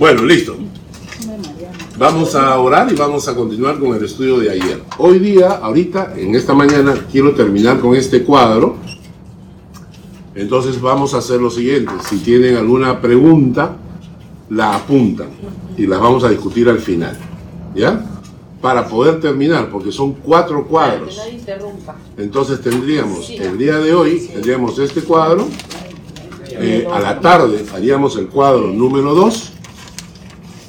Bueno, listo. Vamos a orar y vamos a continuar con el estudio de ayer. Hoy día, ahorita, en esta mañana, quiero terminar con este cuadro. Entonces vamos a hacer lo siguiente. Si tienen alguna pregunta, la apuntan y la vamos a discutir al final. ¿Ya? Para poder terminar, porque son cuatro cuadros. Entonces tendríamos, el día de hoy, tendríamos este cuadro. Eh, a la tarde haríamos el cuadro número 2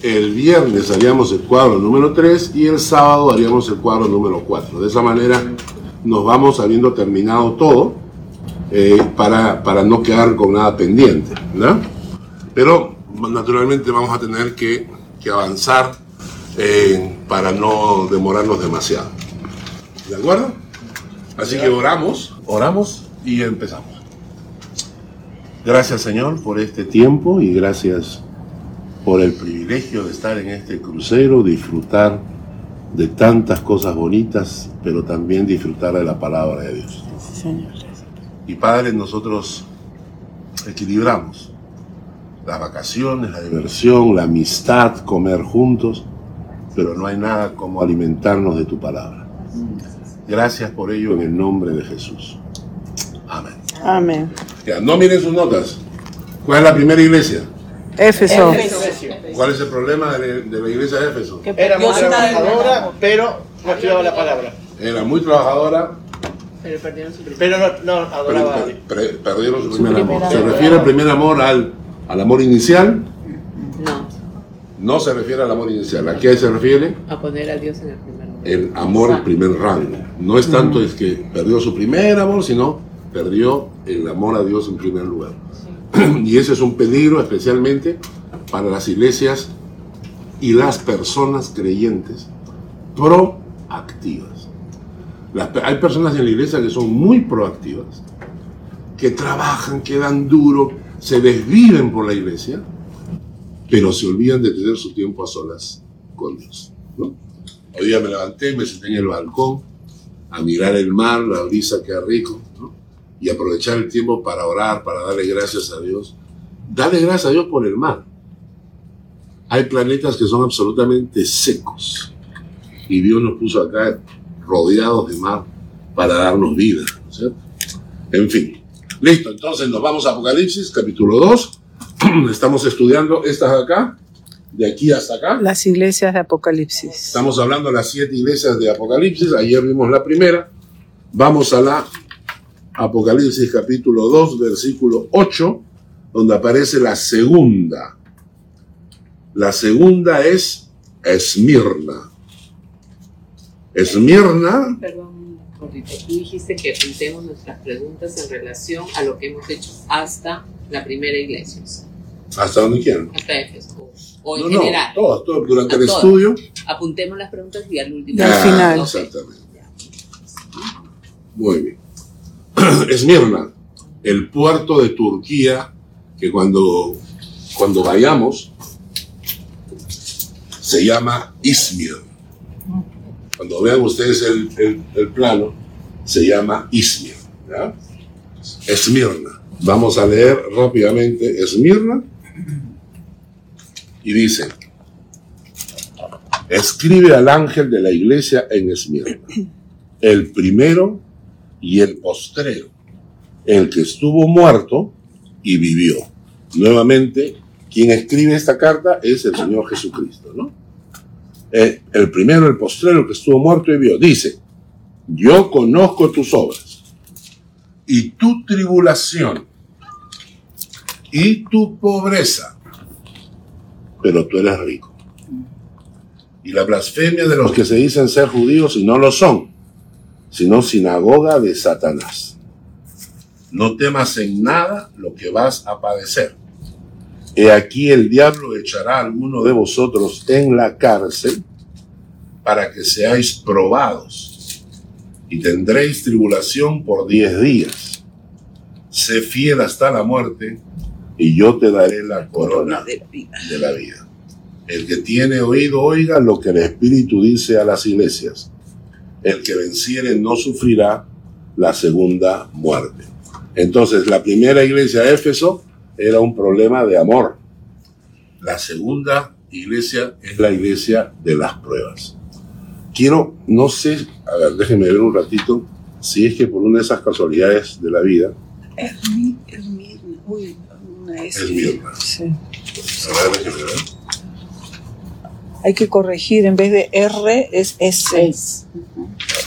el viernes haríamos el cuadro número 3 y el sábado haríamos el cuadro número 4. De esa manera nos vamos habiendo terminado todo eh, para, para, no quedar con nada pendiente. ¿no? Pero naturalmente vamos a tener que, que avanzar eh, para no demorarnos demasiado. ¿De acuerdo? Así que oramos, oramos y empezamos. Gracias Señor por este tiempo y gracias por el privilegio de estar en este crucero, disfrutar de tantas cosas bonitas, pero también disfrutar de la palabra de Dios. Y Padre, nosotros equilibramos las vacaciones, la diversión, la amistad, comer juntos, pero no hay nada como alimentarnos de tu palabra. Gracias por ello en el nombre de Jesús. Amén. Amén. Ya, no miren sus notas. ¿Cuál es la primera iglesia? Éfeso. ¿Cuál es el problema de, la iglesia de Éfeso? Era muy trabajadora, pero no estudiaba la palabra. Era muy trabajadora, pero perdieron su Pero no, no adoraba a Dios. perdieron su primer amor. ¿Se refiere al primer amor al, al amor inicial? No. No se refiere al amor inicial. ¿A qué se refiere? A poner a Dios en el primer lugar. El amor en primer rango. No es tanto es que perdió su primer amor, sino perdió el amor a Dios en primer lugar. y ese es un peligro especialmente para las iglesias y las personas creyentes proactivas. hay personas en la iglesia que son muy proactivas, que trabajan, que dan duro, se desviven por la iglesia, pero se olvidan de tener su tiempo a solas con Dios. Hoy día me levanté, me senté en el balcón a mirar el mar, la brisa, qué rico y aprovechar el tiempo para orar, para darle gracias a Dios. Dale gracias a Dios por el mar. Hay planetas que son absolutamente secos y Dios nos puso acá rodeados de mar para darnos vida. En fin, listo, entonces nos vamos a Apocalipsis, capítulo 2. Estamos estudiando estas acá, de aquí hasta acá. Las iglesias de Apocalipsis. Estamos hablando de las siete iglesias de Apocalipsis. Ayer vimos la primera. Vamos a la Apocalipsis capítulo 2, versículo 8, donde aparece la segunda. La segunda es Esmirna. Esmirna. Perdón, tú dijiste que apuntemos nuestras preguntas en relación a lo que hemos hecho hasta la primera iglesia. ¿Hasta donde quieran? Hasta Éfeso. O en general. No, todos, durante el estudio. Apuntemos las preguntas y al último. al final. Exactamente. Muy bien. Esmirna, el puerto de Turquía, que cuando, cuando vayamos se llama Izmir. Cuando vean ustedes el, plano, se llama Izmir. Esmirna. Vamos a leer rápidamente Esmirna. Y dice, escribe al ángel de la iglesia en Esmirna, el primero y el postrero, el que estuvo muerto y vivió. Nuevamente, quien escribe esta carta es el Señor Jesucristo, ¿no? Eh, el primero, el postrero, que estuvo muerto y vivió. Dice, yo conozco tus obras y tu tribulación y tu pobreza, pero tú eres rico. Y la blasfemia de los que se dicen ser judíos y no lo son sino sinagoga de Satanás. No temas en nada lo que vas a padecer. He aquí el diablo echará a alguno de vosotros en la cárcel para que seáis probados y tendréis tribulación por diez días. Sé fiel hasta la muerte y yo te daré la corona de la vida. El que tiene oído oiga lo que el Espíritu dice a las iglesias el que venciere no sufrirá la segunda muerte. Entonces, la primera iglesia de Éfeso era un problema de amor. la segunda iglesia es la iglesia de las pruebas. Quiero, no sé, a ver, déjenme ver un ratito, si es que por una de esas casualidades de la vida, Ermi- Ermirna. Uy, una S. Esmirna. Sí. a ver, déjenme ver. Hay que corregir, en vez de R es S. Es.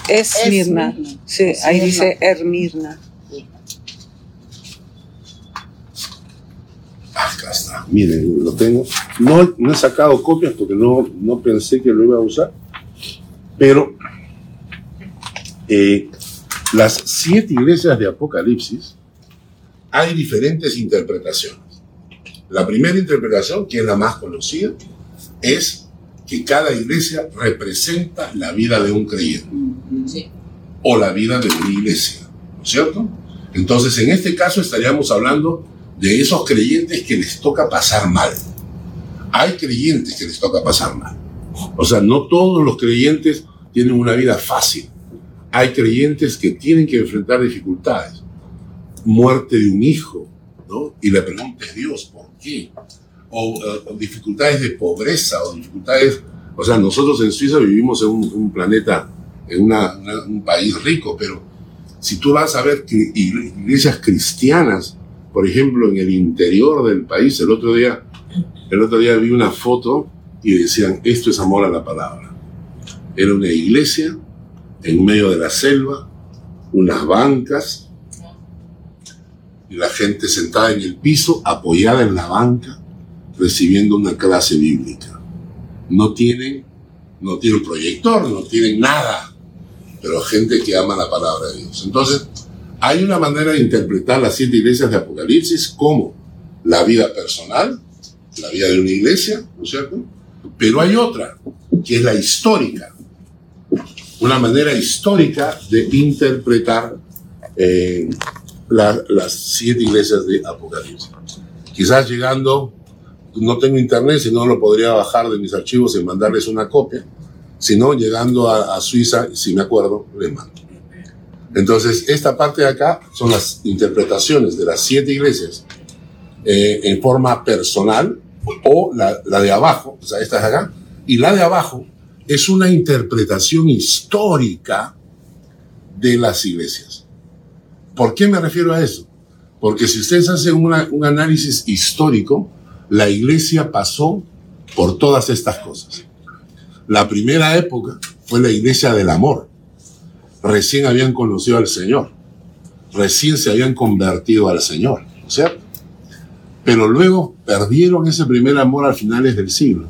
Esmirna. Esmirna. Sí, ahí dice Ermirna. Acá está, miren, lo tengo. No, no he sacado copias porque no, no pensé que lo iba a usar, pero eh, las siete iglesias de Apocalipsis hay diferentes interpretaciones. La primera interpretación, que es la más conocida, es que cada iglesia representa la vida de un creyente Sí. o la vida de una iglesia, ¿no es cierto? Entonces, en este caso estaríamos hablando de esos creyentes que les toca pasar mal. Hay creyentes que les toca pasar mal. O sea, no todos los creyentes tienen una vida fácil. Hay creyentes que tienen que enfrentar dificultades. Muerte de un hijo, ¿no? Y la pregunta es Dios, ¿por qué? O, o dificultades de pobreza, o dificultades... O sea, nosotros en Suiza vivimos en un, un planeta, en una- una- un país rico, pero si tú vas a ver que ig- iglesias cristianas, por ejemplo, en el interior del país, el otro día, el otro día vi una foto y decían, esto es amor a la palabra. Era una iglesia en medio de la selva, unas bancas, y la gente sentada en el piso, apoyada en la banca, recibiendo una clase bíblica. No tienen, no tienen proyector, no tienen nada, pero gente que ama la palabra de Dios. Entonces, hay una manera de interpretar las siete iglesias de Apocalipsis como la vida personal, la vida de una iglesia, ¿no es cierto? Pero hay otra, que es la histórica, una manera histórica de interpretar eh, la- las siete iglesias de Apocalipsis. Quizás llegando, no tengo internet, si no lo podría bajar de mis archivos y mandarles una copia, si no, llegando a, Suiza, si me acuerdo, les mando. Entonces, esta parte de acá son las interpretaciones de las siete iglesias eh, en forma personal o la, de abajo, o sea, esta de acá, y la de abajo es una interpretación histórica de las iglesias. ¿Por qué me refiero a eso? Porque si ustedes hacen un análisis histórico, la iglesia pasó por todas estas cosas. La primera época fue la iglesia del amor. Recién habían conocido al Señor. Recién se habían convertido al Señor, ¿no es? Pero luego perdieron ese primer amor a finales del siglo.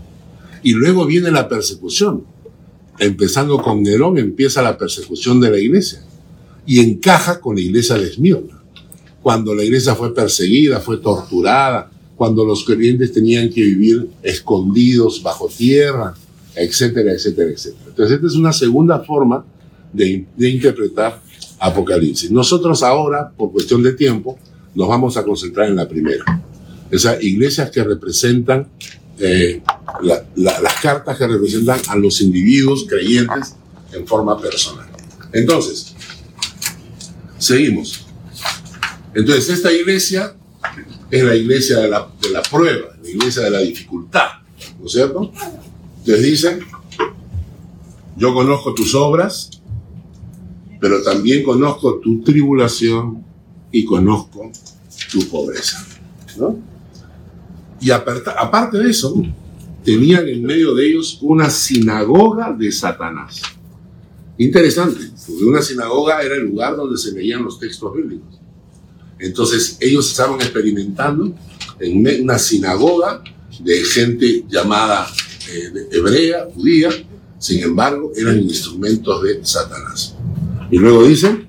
Y luego viene la persecución. Empezando con Nerón empieza la persecución de la iglesia. Y encaja con la iglesia de Esmirna. Cuando la iglesia fue perseguida, fue torturada, cuando los creyentes tenían que vivir escondidos bajo tierra, etcétera, etcétera, etcétera. Entonces, esta es una segunda forma de, interpretar Apocalipsis. Nosotros ahora, por cuestión de tiempo, nos vamos a concentrar en la primera. Esas iglesias que representan eh, la- la- las cartas que representan a los individuos creyentes en forma personal. Entonces, seguimos. Entonces, esta iglesia es la iglesia de la, de la prueba, la iglesia de la dificultad, ¿no es cierto? Les dicen, yo conozco tus obras, pero también conozco tu tribulación y conozco tu pobreza, ¿no? Y aparte de eso, tenían en medio de ellos una sinagoga de Satanás. Interesante, porque una sinagoga era el lugar donde se leían los textos bíblicos. Entonces ellos estaban experimentando en una sinagoga de gente llamada eh, hebrea, judía, sin embargo eran instrumentos de Satanás. Y luego dicen,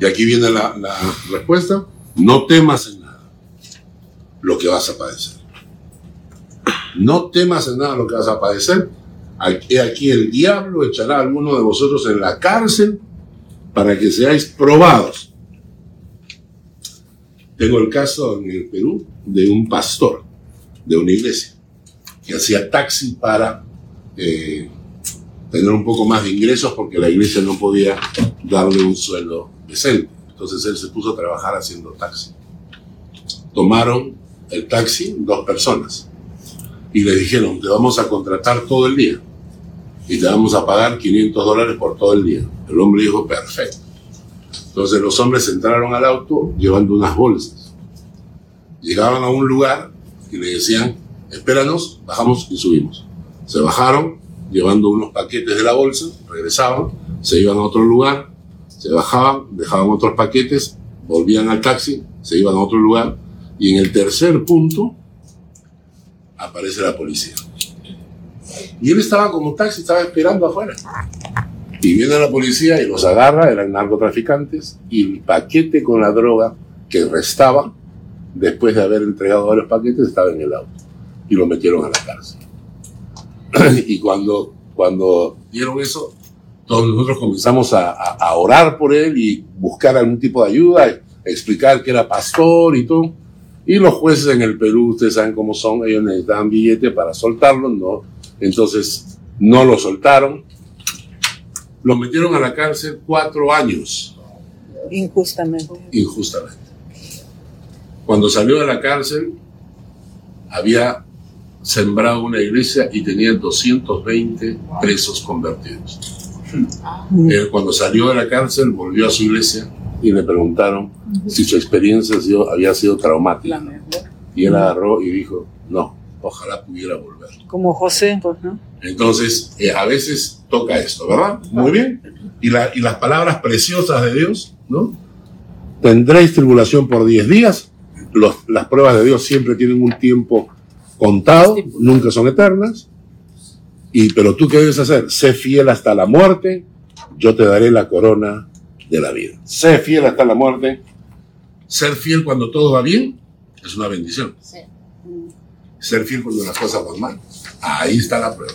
y aquí viene la, la respuesta, no temas en nada lo que vas a padecer. No temas en nada lo que vas a padecer. Aquí, aquí el diablo echará a alguno de vosotros en la cárcel para que seáis probados. Tengo el caso en el Perú de un pastor de una iglesia que hacía taxi para eh, tener un poco más de ingresos porque la iglesia no podía darle un sueldo decente. Entonces él se puso a trabajar haciendo taxi. Tomaron el taxi dos personas y le dijeron, te vamos a contratar todo el día y te vamos a pagar 500 dólares por todo el día. El hombre dijo, perfecto. Entonces los hombres entraron al auto llevando unas bolsas. Llegaban a un lugar y le decían, espéranos, bajamos y subimos. Se bajaron llevando unos paquetes de la bolsa, regresaban, se iban a otro lugar, se bajaban, dejaban otros paquetes, volvían al taxi, se iban a otro lugar y en el tercer punto aparece la policía. Y él estaba como taxi, estaba esperando afuera. Y viene la policía y los agarra, eran narcotraficantes, y el paquete con la droga que restaba, después de haber entregado varios paquetes, estaba en el auto. Y lo metieron a la cárcel. y cuando, cuando dieron eso, todos nosotros comenzamos a, a, a, orar por él y buscar algún tipo de ayuda, explicar que era pastor y todo. Y los jueces en el Perú, ustedes saben cómo son, ellos necesitaban billete para soltarlo, ¿no? Entonces no lo soltaron. Lo metieron a la cárcel cuatro años. Injustamente. Injustamente. Cuando salió de la cárcel, había sembrado una iglesia y tenía 220 presos convertidos. Eh, cuando salió de la cárcel, volvió a su iglesia y le preguntaron si su experiencia había sido traumática. Y él agarró y dijo, no, ojalá pudiera volver. Como José, pues, ¿no? Entonces, eh, a veces toca esto, ¿verdad? Muy bien. Y, la, y las palabras preciosas de Dios, ¿no? Tendréis tribulación por 10 días. Los, las pruebas de Dios siempre tienen un tiempo contado, nunca son eternas. Y, pero tú qué debes hacer? Sé fiel hasta la muerte, yo te daré la corona de la vida. Sé fiel hasta la muerte. Ser fiel cuando todo va bien es una bendición. Sí. Ser fiel cuando las cosas van mal. Ahí está la prueba.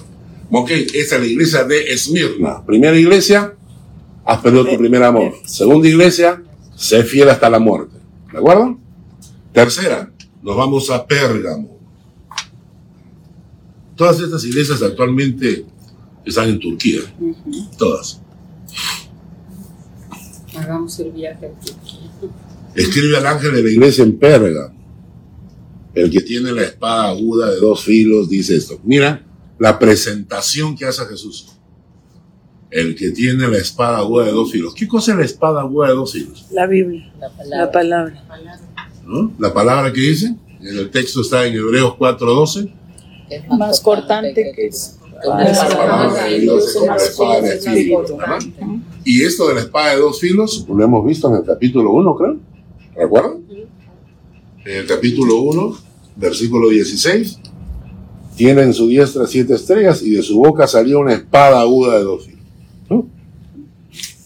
Ok, esta es la iglesia de Esmirna. Primera iglesia, has perdido tu primer amor. Segunda iglesia, sé fiel hasta la muerte. ¿De acuerdo? Tercera, nos vamos a Pérgamo. Todas estas iglesias actualmente están en Turquía. Todas. Hagamos el viaje a Turquía. Escribe al ángel de la iglesia en Pérgamo. El que tiene la espada aguda de dos filos dice esto. Mira la presentación que hace Jesús. El que tiene la espada aguda de dos filos. ¿Qué cosa es la espada aguda de dos filos? La Biblia. La palabra. La palabra. ¿No? La palabra que dice, en el texto está en Hebreos 4:12. Es Más cortante que Dios es como la espada de filo, ¿verdad? Y esto de la espada de dos filos, lo hemos visto en el capítulo 1, creo. ¿Recuerdan? En el capítulo 1, versículo 16, tiene en su diestra siete estrellas y de su boca salió una espada aguda de dos filos.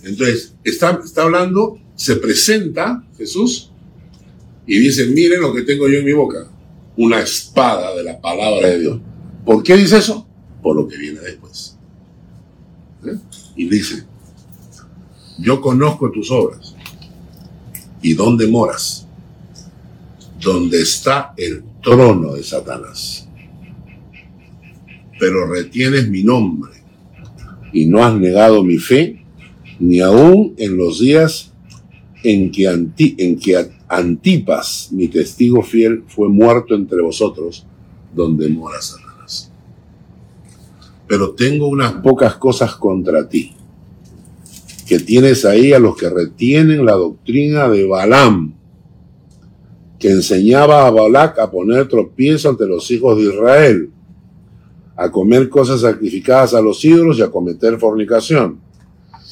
Entonces, está, está hablando, se presenta Jesús y dice, miren lo que tengo yo en mi boca, una espada de la palabra de Dios. ¿Por qué dice eso? Por lo que viene después. ¿Eh? Y dice, yo conozco tus obras y dónde moras, donde está el trono de Satanás. Pero retienes mi nombre y no has negado mi fe, ni aun en los días en que, Anti- en que Antipas, mi testigo fiel, fue muerto entre vosotros, donde mora Satanás. Pero tengo unas pocas cosas contra ti, que tienes ahí a los que retienen la doctrina de Balaam, que enseñaba a Balac a poner tropiezo ante los hijos de Israel, a comer cosas sacrificadas a los ídolos y a cometer fornicación.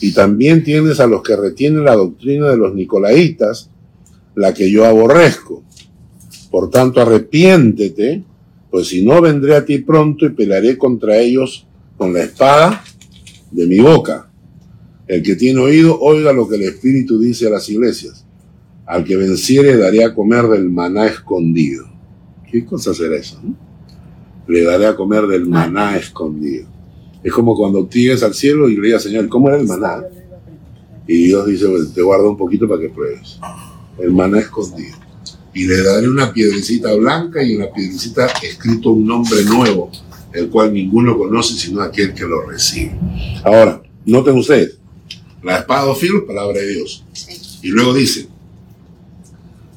Y también tienes a los que retienen la doctrina de los nicolaitas, la que yo aborrezco. Por tanto, arrepiéntete, pues si no vendré a ti pronto y pelearé contra ellos con la espada de mi boca. El que tiene oído, oiga lo que el Espíritu dice a las iglesias. Al que venciere daré a comer del maná escondido. ¿Qué cosa será eso? Le daré a comer del maná escondido. Es como cuando tú llegas al cielo y le digas, Señor, ¿cómo era el maná? Y Dios dice, "Pues, te guardo un poquito para que pruebes. El maná escondido. Y le daré una piedrecita blanca y en la piedrecita escrito un nombre nuevo, el cual ninguno conoce sino aquel que lo recibe. Ahora, noten ustedes, la espada de filos, palabra de Dios. Y luego dice,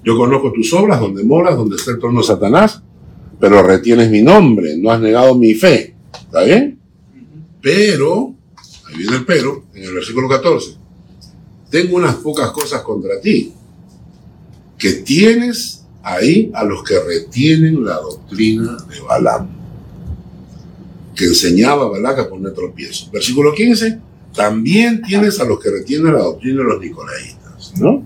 yo conozco tus obras, donde moras, donde está el trono de Satanás, pero retienes mi nombre, no has negado mi fe. ¿Está bien? Pero, ahí viene el pero, en el versículo 14. Tengo unas pocas cosas contra ti, que tienes ahí a los que retienen la doctrina de Balaam, que enseñaba a Balac a poner tropiezo. Versículo 15, también tienes a los que retienen la doctrina de los nicolaitas, ¿no?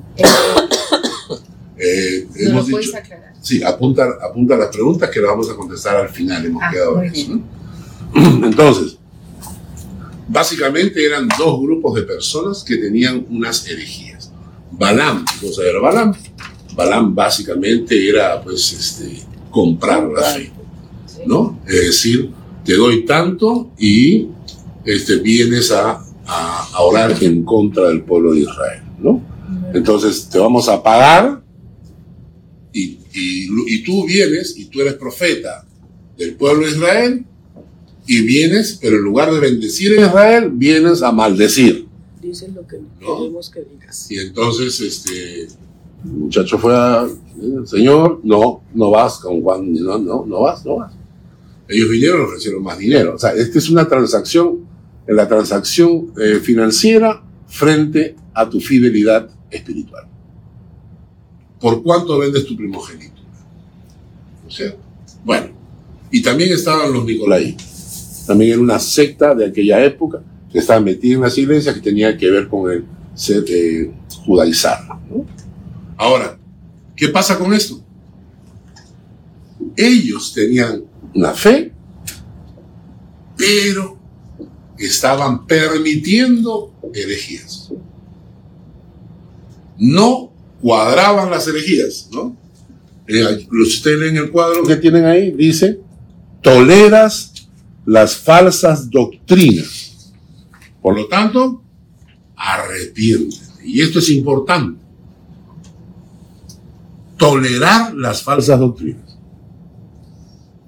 Eh, ¿No lo hemos puedes dicho, aclarar? sí, apunta, apunta las preguntas que las vamos a contestar al final, hemos Ah, quedado en eso. Entonces, básicamente eran dos grupos de personas que tenían unas herejías. Balaam, ¿cómo se era Balaam? Balaam básicamente era, pues, este, comprar la fe, ¿no? Es decir, te doy tanto y este, vienes a, a, a orar en contra del pueblo de Israel, ¿no? Entonces te vamos a pagar y, y, tú vienes y tú eres profeta del pueblo de Israel y vienes, pero en lugar de bendecir a Israel, vienes a maldecir. Dices lo que No. queremos que digas. Y entonces este el muchacho fue a, Señor, no, no vas con Juan, no, no, no vas, no vas. Ellos vinieron y ofrecieron más dinero. O sea, esta es una transacción, la transacción eh, financiera frente a tu fidelidad espiritual. ¿Por cuánto vendes tu primogénito? ¿No es cierto? Bueno, y también estaban los Nicolai. También era una secta de aquella época que estaba metida en las iglesias que tenía que ver con el ser, eh, judaizar. Ahora, ¿qué pasa con esto? Ellos tenían una fe, pero estaban permitiendo herejías. No cuadraban las herejías, ¿no? Eh, ustedes leen el cuadro que tienen ahí, dice, toleras las falsas doctrinas. Por lo tanto, arrepiéntete. Y esto es importante. Tolerar las falsas doctrinas.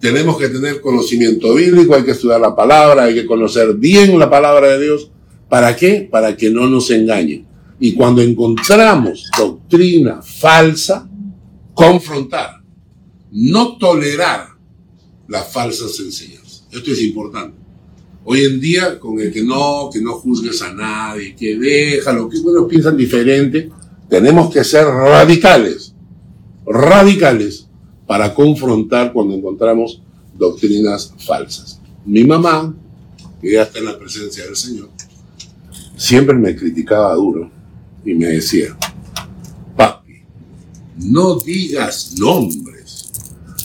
Tenemos que tener conocimiento bíblico, hay que estudiar la palabra, hay que conocer bien la palabra de Dios. ¿Para qué? Para que no nos engañen. Y cuando encontramos doctrina falsa, confrontar, no tolerar las falsas enseñanzas. Esto es importante. Hoy en día, con el que no, que no juzgues a nadie, que déjalo, que bueno, piensan diferente, tenemos que ser radicales, radicales, para confrontar cuando encontramos doctrinas falsas. Mi mamá, que ya está en la presencia del Señor, siempre me criticaba duro y me decía, papi, no digas nombres.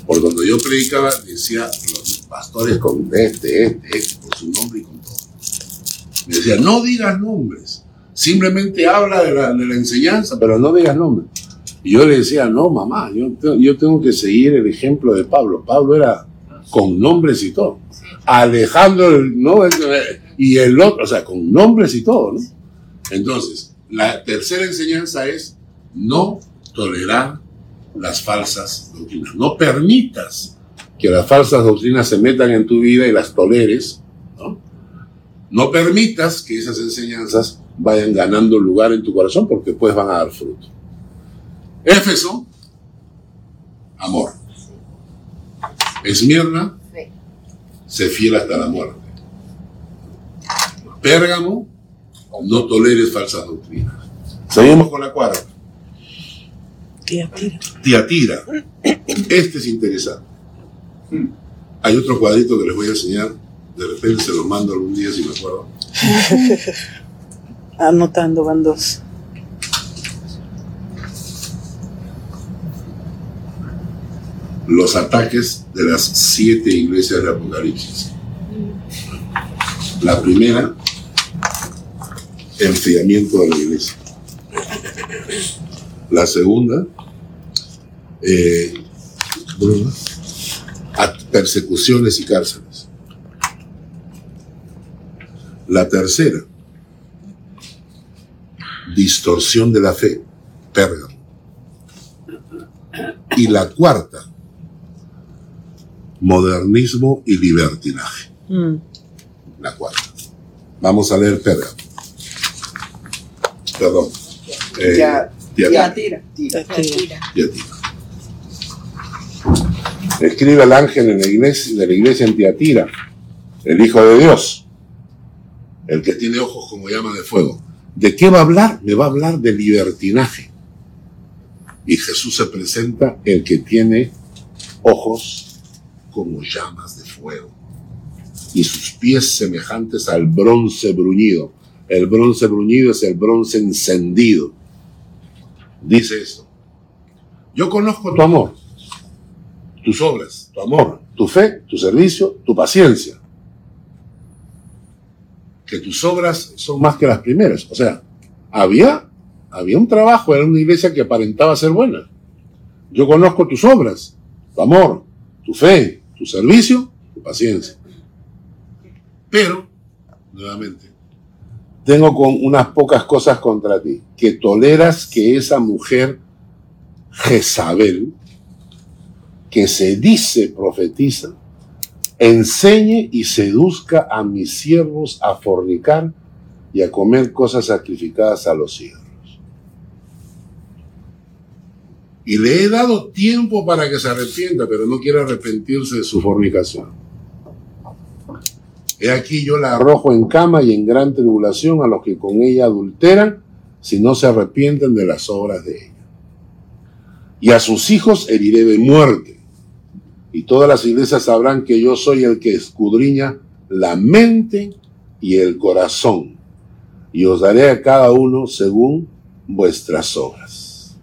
Por cuando yo predicaba, decía los pastores con este, este, este, por su nombre y con todo. Me decía, no digas nombres. Simplemente habla de la, de la enseñanza, pero no digas nombres. Y yo le decía, no, mamá, yo, yo tengo que seguir el ejemplo de Pablo. Pablo era con nombres y todo. Alejandro, ¿no? Y el otro, o sea, con nombres y todo, ¿no? Entonces, la tercera enseñanza es no tolerar las falsas doctrinas. No permitas que las falsas doctrinas se metan en tu vida y las toleres. No, no permitas que esas enseñanzas vayan ganando lugar en tu corazón porque después van a dar fruto. Éfeso, amor. Esmirna, sé fiel hasta la muerte. Pérgamo, no toleres falsas doctrinas. Seguimos con la cuarta. Tía, tira. Tiatira. Este es interesante. Hay otro cuadrito que les voy a enseñar. De repente se los mando algún día si me acuerdo. Anotando van dos. Los ataques de las siete iglesias de Apocalipsis. La primera, enfriamiento de la iglesia. La segunda, eh, persecuciones y cárceles. La tercera, distorsión de la fe, Pérgamo. Y la cuarta, modernismo y libertinaje. Mm. La cuarta. Vamos a leer Pérgamo. Perdón. Eh, Ya, tira. Tira. Tira. Tiatira. Escribe el ángel en la iglesia, de la iglesia en Tiatira, el Hijo de Dios, el que tiene ojos como llama de fuego. ¿De qué va a hablar? Me va a hablar de libertinaje. Y Jesús se presenta el que tiene ojos como llamas de fuego y sus pies semejantes al bronce bruñido. El bronce bruñido es el bronce encendido. Dice esto. Yo conozco tu amor, tus obras, tu amor, tu fe, tu servicio, tu paciencia. Que tus obras son más que las primeras. O sea, había, había un trabajo, en una iglesia que aparentaba ser buena. Yo conozco tus obras, tu amor, tu fe, tu servicio, tu paciencia. Pero, nuevamente, tengo con unas pocas cosas contra ti, que toleras que esa mujer Jezabel, que se dice profetiza, enseñe y seduzca a mis siervos a fornicar y a comer cosas sacrificadas a los ídolos. Y le he dado tiempo para que se arrepienta, pero no quiere arrepentirse de su fornicación. He aquí yo la arrojo en cama y en gran tribulación a los que con ella adulteran, si no se arrepienten de las obras de ella. Y a sus hijos heriré de muerte. Y todas las iglesias sabrán que yo soy el que escudriña la mente y el corazón. Y os daré a cada uno según vuestras obras.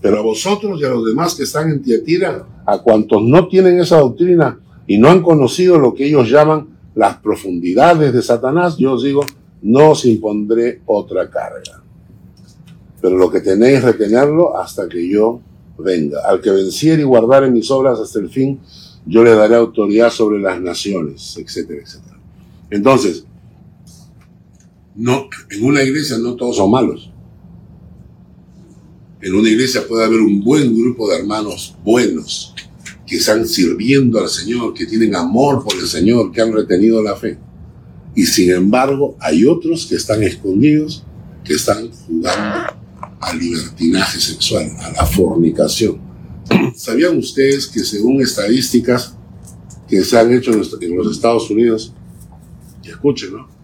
Pero a vosotros y a los demás que están en Tiatira, a cuantos no tienen esa doctrina, y no han conocido lo que ellos llaman las profundidades de Satanás, yo os digo, no os impondré otra carga. Pero lo que tenéis retenerlo hasta que yo venga. Al que venciere y guardare mis obras hasta el fin, yo le daré autoridad sobre las naciones, etcétera, etcétera. Entonces, no, en una iglesia no todos son malos. En una iglesia puede haber un buen grupo de hermanos buenos, que están sirviendo al Señor, que tienen amor por el Señor, que han retenido la fe. Y sin embargo, hay otros que están escondidos, que están jugando al libertinaje sexual, a la fornicación. ¿Sabían ustedes que según estadísticas que se han hecho en los Estados Unidos, y escuchen, ¿no?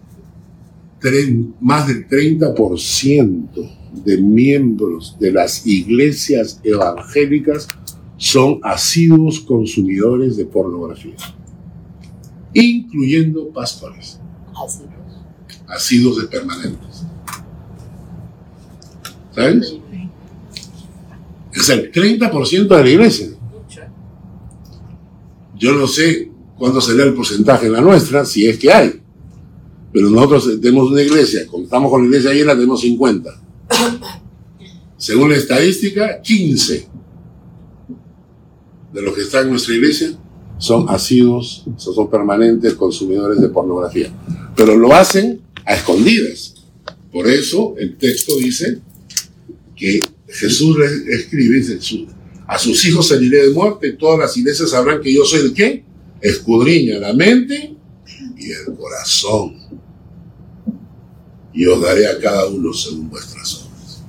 más del 30% de miembros de las iglesias evangélicas son asiduos consumidores de pornografía, incluyendo pastores. Asiduos de permanentes. ¿Sabes? Es el 30% de la iglesia. Yo no sé cuándo será el porcentaje en la nuestra, si es que hay. Pero nosotros tenemos una iglesia, contamos con la iglesia llena, tenemos 50. Según la estadística, 15 de los que están en nuestra iglesia son asiduos, son permanentes consumidores de pornografía. Pero lo hacen a escondidas. Por eso el texto dice que Jesús escribe, dice, a sus hijos saliré de muerte y todas las iglesias sabrán que yo soy el que escudriña la mente y el corazón. Y os daré a cada uno según vuestras obras.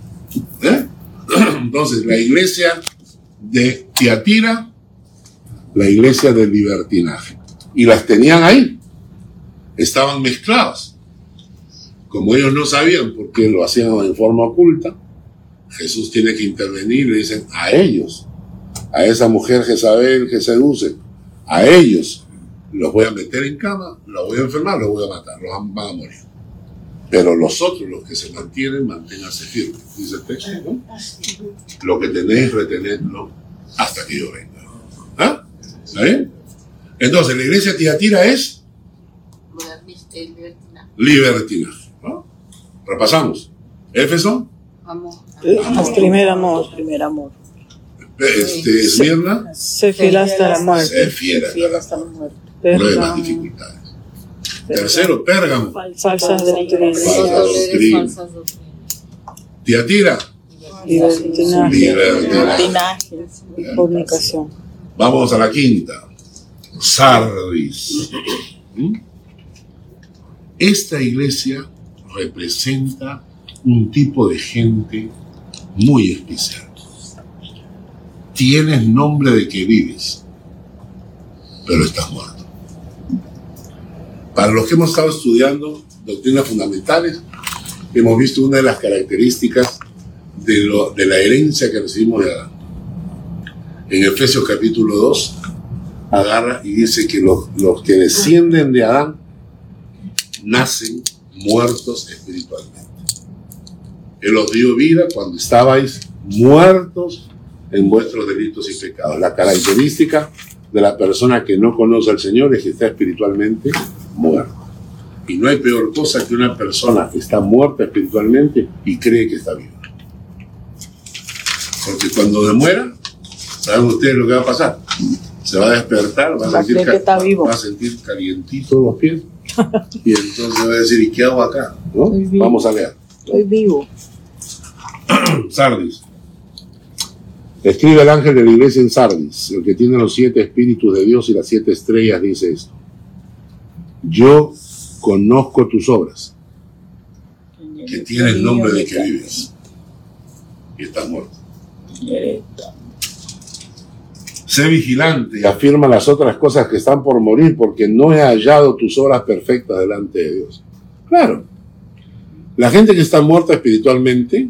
¿Eh? Entonces, la iglesia de Tiatira la iglesia del libertinaje. Y las tenían ahí. Estaban mezcladas. Como ellos no sabían por qué lo hacían en forma oculta, Jesús tiene que intervenir y le dicen a ellos, a esa mujer Jezabel que seduce, a ellos los voy a meter en cama, los voy a enfermar, los voy a matar, los van a morir. Pero los otros, los que se mantienen, manténganse firmes, dice el texto, ¿no? Lo que tenéis, retenedlo hasta que yo venga. ¿Ah? Entonces, la iglesia tiatira es libertinaje. ¿no? Repasamos. Éfeso. Amor. Primer amor. Primer amor. Este, Esmirna. Se fiel hasta la muerte. Se fiel hasta la muerte. Pruebas, dificultades. Tercero, Pérgamo. Falsas doctrinas. Falsas doctrinas. Tiatira. Libertinaje. Libertinaje. Comunicación. Vamos a la quinta. Sardis. Esta iglesia representa un tipo de gente muy especial. tienes nombre de que vives, pero estás muerto. Para los que hemos estado estudiando doctrinas fundamentales, hemos visto una de las características de, de la herencia que recibimos de Adán. En Efesios capítulo 2, agarra y dice que los, los que descienden de Adán nacen muertos espiritualmente. Él os dio vida cuando estabais muertos en vuestros delitos y pecados. La característica de la persona que no conoce al Señor es que está espiritualmente muerta. Y no hay peor cosa que una persona que está muerta espiritualmente y cree que está viva. Porque cuando muera, ¿saben ustedes lo que va a pasar? Se va a despertar, va a, sentir, que está vivo. va a sentir calientito los pies. Y entonces va a decir, ¿y qué hago acá? ¿No? Vamos a leer. Estoy vivo. Sardis. Escribe el ángel de la iglesia en Sardis, el que tiene los siete espíritus de Dios y las siete estrellas, dice esto. Yo conozco tus obras, que tiene el nombre de que vives y estás muerto. Sé vigilante y afirma las otras cosas que están por morir, porque no he hallado tus obras perfectas delante de Dios. Claro, la gente que está muerta espiritualmente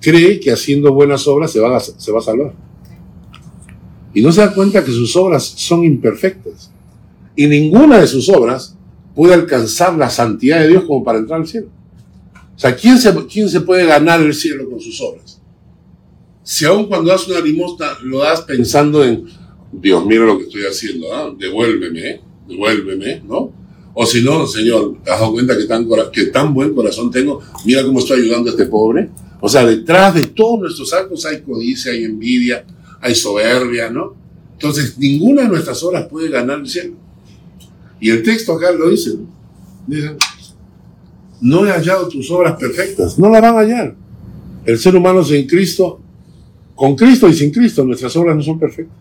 cree que haciendo buenas obras se va a, se va a salvar. Y no se da cuenta que sus obras son imperfectas. Y ninguna de sus obras puede alcanzar la santidad de Dios como para entrar al cielo. O sea, ¿quién se, quién se puede ganar el cielo con sus obras? Si aún cuando das una limosna lo das pensando en, Dios, mira lo que estoy haciendo, ¿ah? devuélveme, devuélveme, ¿no? O si no, Señor, ¿te has dado cuenta que tan, que tan buen corazón tengo? Mira cómo estoy ayudando a este pobre. O sea, detrás de todos nuestros actos hay codicia, hay envidia, hay soberbia, ¿no? Entonces, ninguna de nuestras obras puede ganar el cielo. Y el texto acá lo dice, ¿no? No he hallado tus obras perfectas, no las van a hallar. El ser humano sin Cristo, con Cristo y sin Cristo, nuestras obras no son perfectas.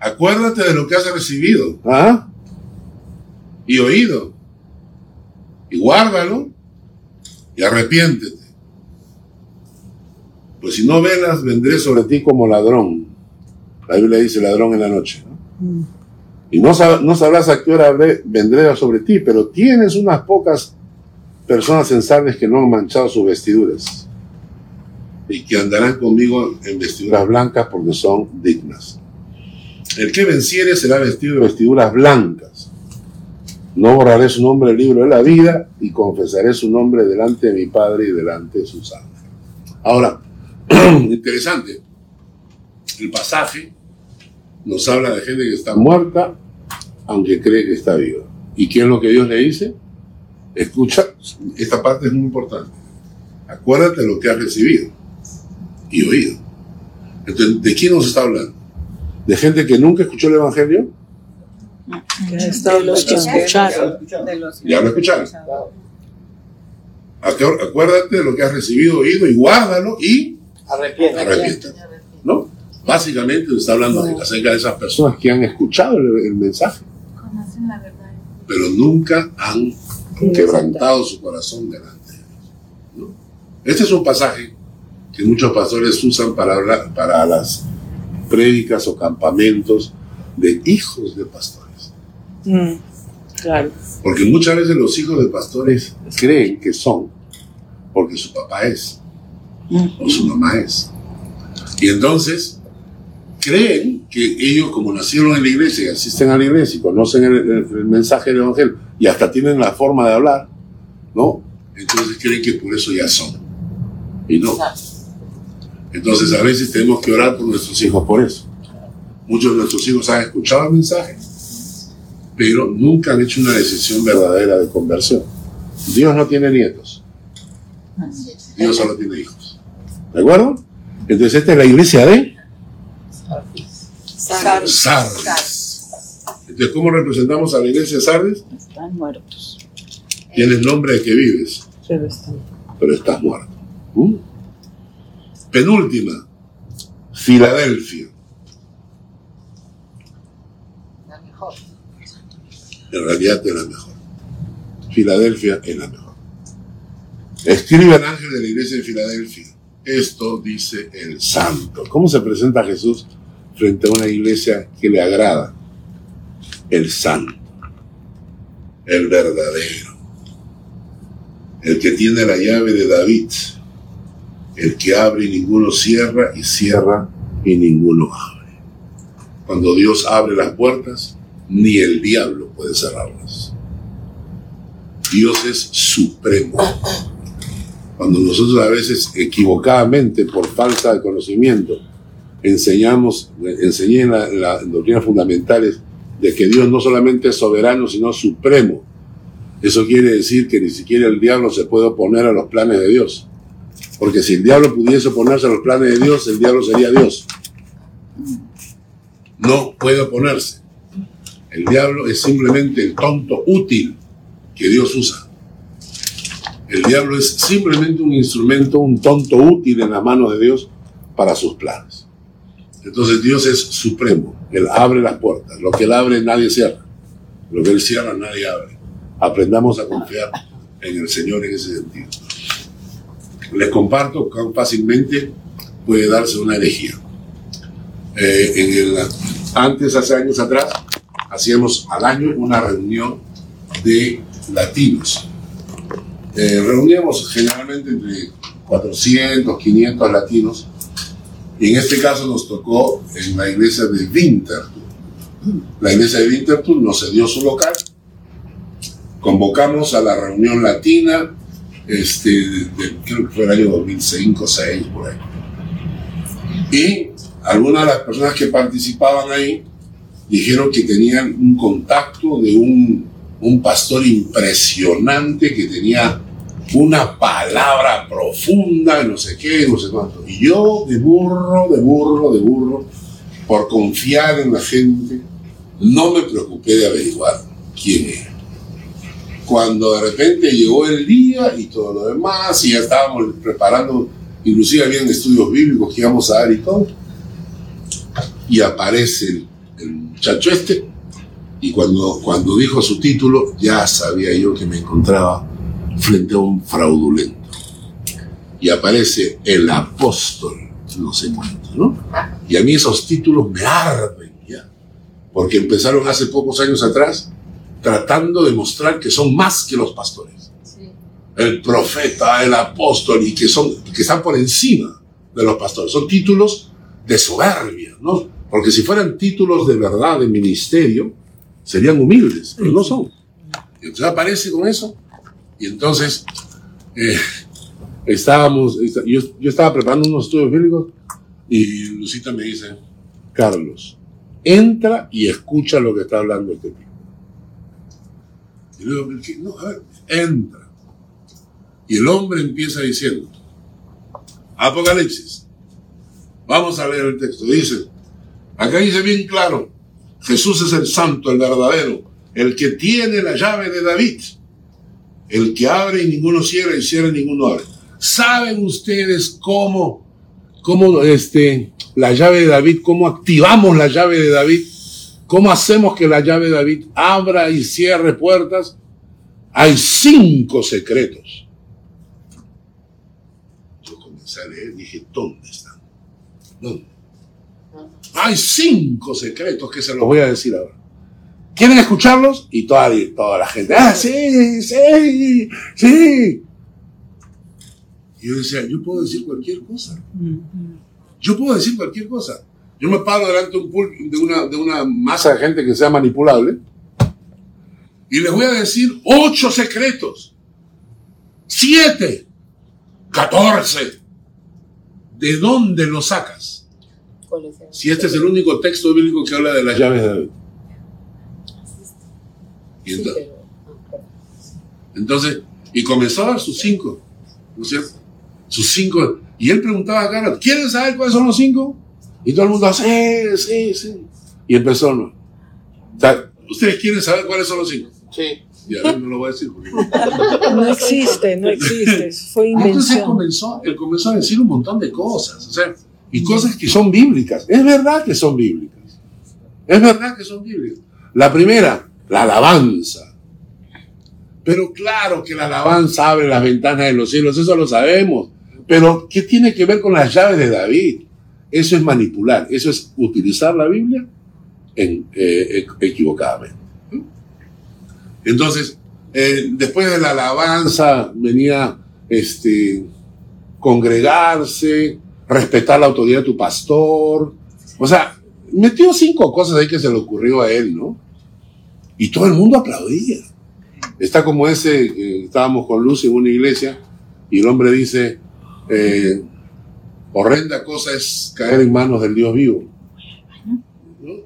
Acuérdate de lo que has recibido ¿ah? y oído, y guárdalo y arrepiéntete. Pues si no velas, vendré sobre ti como ladrón. La Biblia dice ladrón en la noche. ¿no? Y no, sab- no sabrás a qué hora vendré sobre ti, pero tienes unas pocas personas en Sardes que no han manchado sus vestiduras y que andarán conmigo en vestiduras blancas porque son dignas. El que venciere será vestido de vestiduras blancas. No borraré su nombre del libro de la vida y confesaré su nombre delante de mi Padre y delante de sus ángeles. Ahora, interesante, el pasaje nos habla de gente que está muerta aunque cree que está viva. ¿Y qué es lo que Dios le dice? Escucha, esta parte es muy importante. Acuérdate de lo que has recibido y oído. Entonces, ¿de quién nos está hablando? ¿De gente que nunca escuchó el Evangelio? De los que escucharon. De los Ya lo escucharon. Acu- Acuérdate de lo que has recibido, oído y guárdalo y Arrepiéntete. arrepiéntate. ¿No? Básicamente nos está hablando de- acerca de esas personas que han escuchado el, el mensaje, Conocen la verdad. pero nunca han quebrantado su corazón delante de Dios. ¿no? Este es un pasaje que muchos pastores usan para hablar para las prédicas o campamentos de hijos de pastores. Mm, claro. Porque muchas veces los hijos de pastores creen que son porque su papá es o su mamá es. Y entonces creen que ellos, como nacieron en la iglesia y asisten a la iglesia y conocen el, el- el mensaje del evangelio y hasta tienen la forma de hablar, ¿no? Entonces creen que por eso ya son. Y no. Entonces a veces tenemos que orar por nuestros hijos por eso. Muchos de nuestros hijos han escuchado el mensaje, pero nunca han hecho una decisión verdadera de conversión. Dios no tiene nietos, Dios solo tiene hijos. ¿De acuerdo? Entonces esta es la iglesia de Sardes. Sardes. Entonces, ¿cómo representamos a la iglesia de Sardes? Están muertos. Tienes nombre de que vives, Pero están. pero estás muerto. ¿Mm? Penúltima, Filadelfia. La mejor. En realidad es la mejor. Filadelfia es la mejor. Escribe al ángel de la iglesia de Filadelfia. esto dice el santo. ¿Cómo se presenta Jesús frente a una iglesia que le agrada? El santo, el verdadero, el que tiene la llave de David, el que abre y ninguno cierra y cierra y ninguno abre. Cuando Dios abre las puertas, ni el diablo puede cerrarlas. Dios es supremo. Cuando nosotros a veces equivocadamente, por falta de conocimiento, enseñamos, enseñé en las la doctrinas fundamentales de que Dios no solamente es soberano, sino supremo. Eso quiere decir que ni siquiera el diablo se puede oponer a los planes de Dios. Porque si el diablo pudiese oponerse a los planes de Dios, el diablo sería Dios. No puede oponerse. El diablo es simplemente el tonto útil que Dios usa. El diablo es simplemente un instrumento, un tonto útil en la mano de Dios para sus planes. Entonces Dios es supremo. Él abre las puertas. Lo que Él abre nadie cierra. Lo que Él cierra nadie abre. Aprendamos a confiar en el Señor en ese sentido. Les comparto cuán fácilmente puede darse una herejía. Eh, antes, hace años atrás, hacíamos al año una reunión de latinos. Eh, reuníamos generalmente entre 400, 500 latinos, y en este caso nos tocó en la iglesia de Winterthur. La iglesia de Winterthur nos cedió su local, convocamos a la reunión latina, este, creo que fue el año 2005 2006, por ahí. Y algunas de las personas que participaban ahí dijeron que tenían un contacto de un un pastor impresionante que tenía una palabra profunda, no sé qué, no sé cuánto. Y yo, de burro, de burro, de burro, por confiar en la gente, no me preocupé de averiguar quién era. Cuando de repente llegó el día y todo lo demás, y ya estábamos preparando, inclusive habían estudios bíblicos que íbamos a dar y todo, y aparece el, el muchacho este, y cuando, cuando dijo su título, ya sabía yo que me encontraba frente a un fraudulento. Y aparece el apóstol, no sé cuánto, ¿no? Y a mí esos títulos me arden ya, porque empezaron hace pocos años atrás tratando de mostrar que son más que los pastores. El profeta, el apóstol, y que, son, que están por encima de los pastores. Son títulos de soberbia, ¿no? Porque si fueran títulos de verdad, de ministerio, serían humildes, pero no son. Y entonces aparece con eso. Y entonces eh, estábamos, yo, yo, estaba preparando unos estudios bíblicos y Lucita me dice, Carlos, entra y escucha lo que está hablando este tipo. Y luego, no, a ver, entra. Y el hombre empieza diciendo, Apocalipsis. Vamos a leer el texto. Dice, acá dice bien claro, Jesús es el santo, el verdadero, el que tiene la llave de David, el que abre y ninguno cierra y cierra y ninguno abre. ¿Saben ustedes cómo, cómo este, la llave de David, cómo activamos la llave de David? ¿Cómo hacemos que la llave de David abra y cierre puertas? Hay cinco secretos. Yo comencé a leer y dije, ¿dónde están? ¿Dónde? Hay cinco secretos que se los voy a decir ahora. ¿Quieren escucharlos? Y toda, toda la gente, ah, sí, sí, sí. Y yo decía, yo puedo decir cualquier cosa. Yo puedo decir cualquier cosa. Yo me paro delante de, un de, una, de una masa de gente que sea manipulable y les voy a decir ocho secretos, siete, catorce. ¿De dónde los sacas? Si este es el único texto bíblico que habla de las llaves de David. Y entonces, entonces, y comenzó a dar sus cinco, ¿no es cierto? Sus cinco. Y él preguntaba a Carlos, ¿quieren saber cuáles son los cinco? Y todo el mundo, sí, sí, sí. Y empezó, ¿no? ¿Ustedes quieren saber cuáles son los cinco? Sí. Y a no lo voy a decir. Porque... No existe, no existe. Fue invención. Entonces él comenzó, él comenzó a decir un montón de cosas. O sea, y cosas que son bíblicas. Es verdad que son bíblicas. Es verdad que son bíblicas. La primera, la alabanza. Pero claro que la alabanza abre las ventanas de los cielos, eso lo sabemos. Pero, ¿qué tiene que ver con las llaves de David? Eso es manipular, eso es utilizar la Biblia en, eh, equivocadamente. Entonces, eh, después de la alabanza venía este, congregarse, respetar la autoridad de tu pastor. O sea, metió cinco cosas ahí que se le ocurrió a él, ¿no? Y todo el mundo aplaudía. Está como ese, eh, estábamos con Luz en una iglesia y el hombre dice, horrenda cosa es caer en manos del Dios vivo.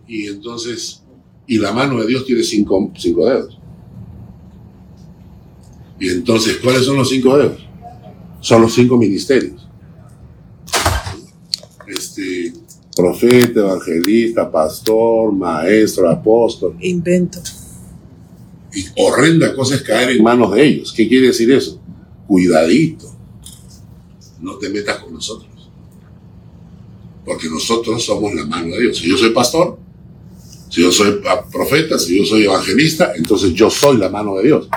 Y entonces, y la mano de Dios tiene cinco, cinco dedos. Y entonces, ¿cuáles son los cinco dedos? Son los cinco ministerios. Este, profeta, evangelista, pastor, maestro, apóstol. Invento. Y horrenda cosa es caer en manos de ellos. ¿Qué quiere decir eso? Cuidadito. No te metas con nosotros. Porque nosotros somos la mano de Dios. Si yo soy pastor, si yo soy profeta, si yo soy evangelista, entonces yo soy la mano de Dios.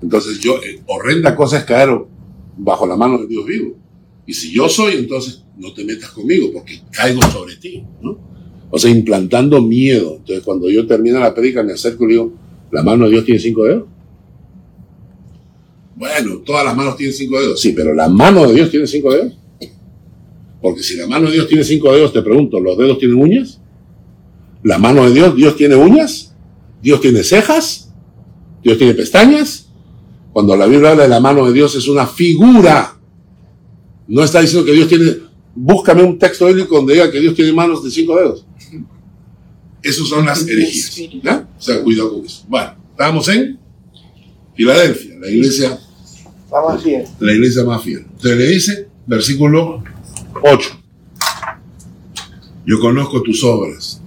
Entonces yo, eh, horrenda cosa es caer bajo la mano de Dios vivo. Y si yo soy, entonces no te metas conmigo porque caigo sobre ti, ¿no? O sea, implantando miedo. Entonces cuando yo termino la predica me acerco y digo, ¿la mano de Dios tiene cinco dedos? Bueno, todas las manos tienen cinco dedos. Sí, pero la mano de Dios tiene cinco dedos. Porque si la mano de Dios tiene cinco dedos, te pregunto, ¿los dedos tienen uñas? La mano de Dios, ¿Dios tiene uñas? ¿Dios tiene cejas? ¿Dios tiene pestañas? Cuando la Biblia habla de la mano de Dios es una figura. No está diciendo que Dios tiene... Búscame un texto bíblico donde diga que Dios tiene manos de cinco dedos. Esas son las herejías. ¿ya? O sea, cuidado con eso. Bueno, estamos en Filadelfia, la iglesia... más fiel. La iglesia más fiel. Entonces le dice, versículo 8. Yo conozco tus obras.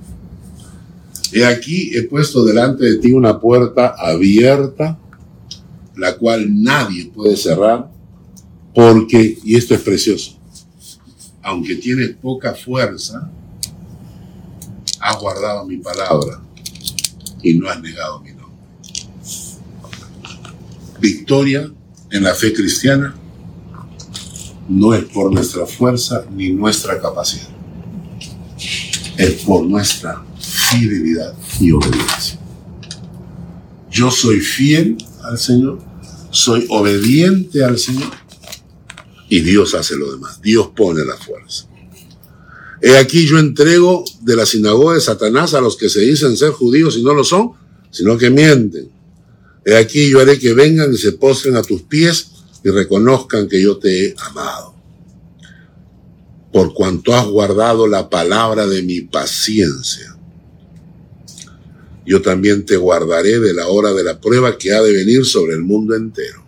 He aquí he puesto delante de ti una puerta abierta la cual nadie puede cerrar, porque, y esto es precioso, aunque tienes poca fuerza, has guardado mi palabra y no has negado mi nombre. Victoria en la fe cristiana no es por nuestra fuerza ni nuestra capacidad, es por nuestra fidelidad y obediencia. Yo soy fiel al Señor, soy obediente al Señor y Dios hace lo demás. Dios pone la fuerza. He aquí yo entrego de la sinagoga de Satanás a los que se dicen ser judíos y no lo son, sino que mienten. He aquí yo haré que vengan y se postren a tus pies y reconozcan que yo te he amado. Por cuanto has guardado la palabra de mi paciencia yo también te guardaré de la hora de la prueba que ha de venir sobre el mundo entero,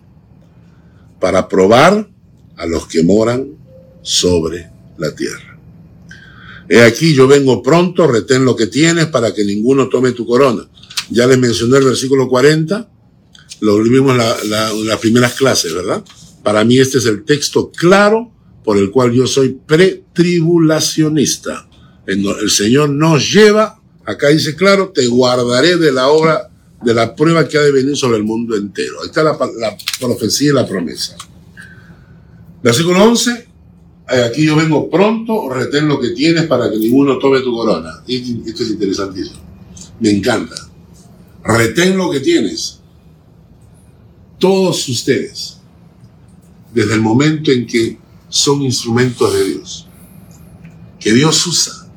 para probar a los que moran sobre la tierra. He aquí yo vengo pronto, retén lo que tienes para que ninguno tome tu corona. Ya les mencioné el versículo 40, lo vimos en las primeras clases, ¿verdad? Para mí este es el texto claro por el cual yo soy pretribulacionista. El Señor nos lleva Acá dice claro, te guardaré de la obra, de la prueba que ha de venir sobre el mundo entero. Ahí está la, profecía y la promesa. Versículo 11. Aquí yo vengo pronto, retén lo que tienes para que ninguno tome tu corona. Esto es interesantísimo. Me encanta. Retén lo que tienes. Todos ustedes, desde el momento en que son instrumentos de Dios, que Dios usa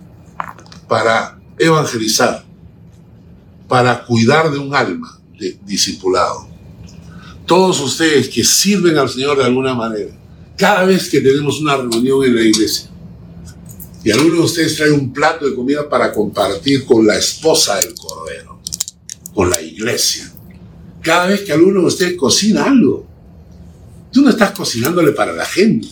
para evangelizar, para cuidar de un alma de discipulado. Todos ustedes que sirven al Señor de alguna manera, cada vez que tenemos una reunión en la iglesia, y alguno de ustedes trae un plato de comida para compartir con la esposa del Cordero, con la iglesia. Cada vez que alguno de ustedes cocina algo, tú no estás cocinándole para la gente.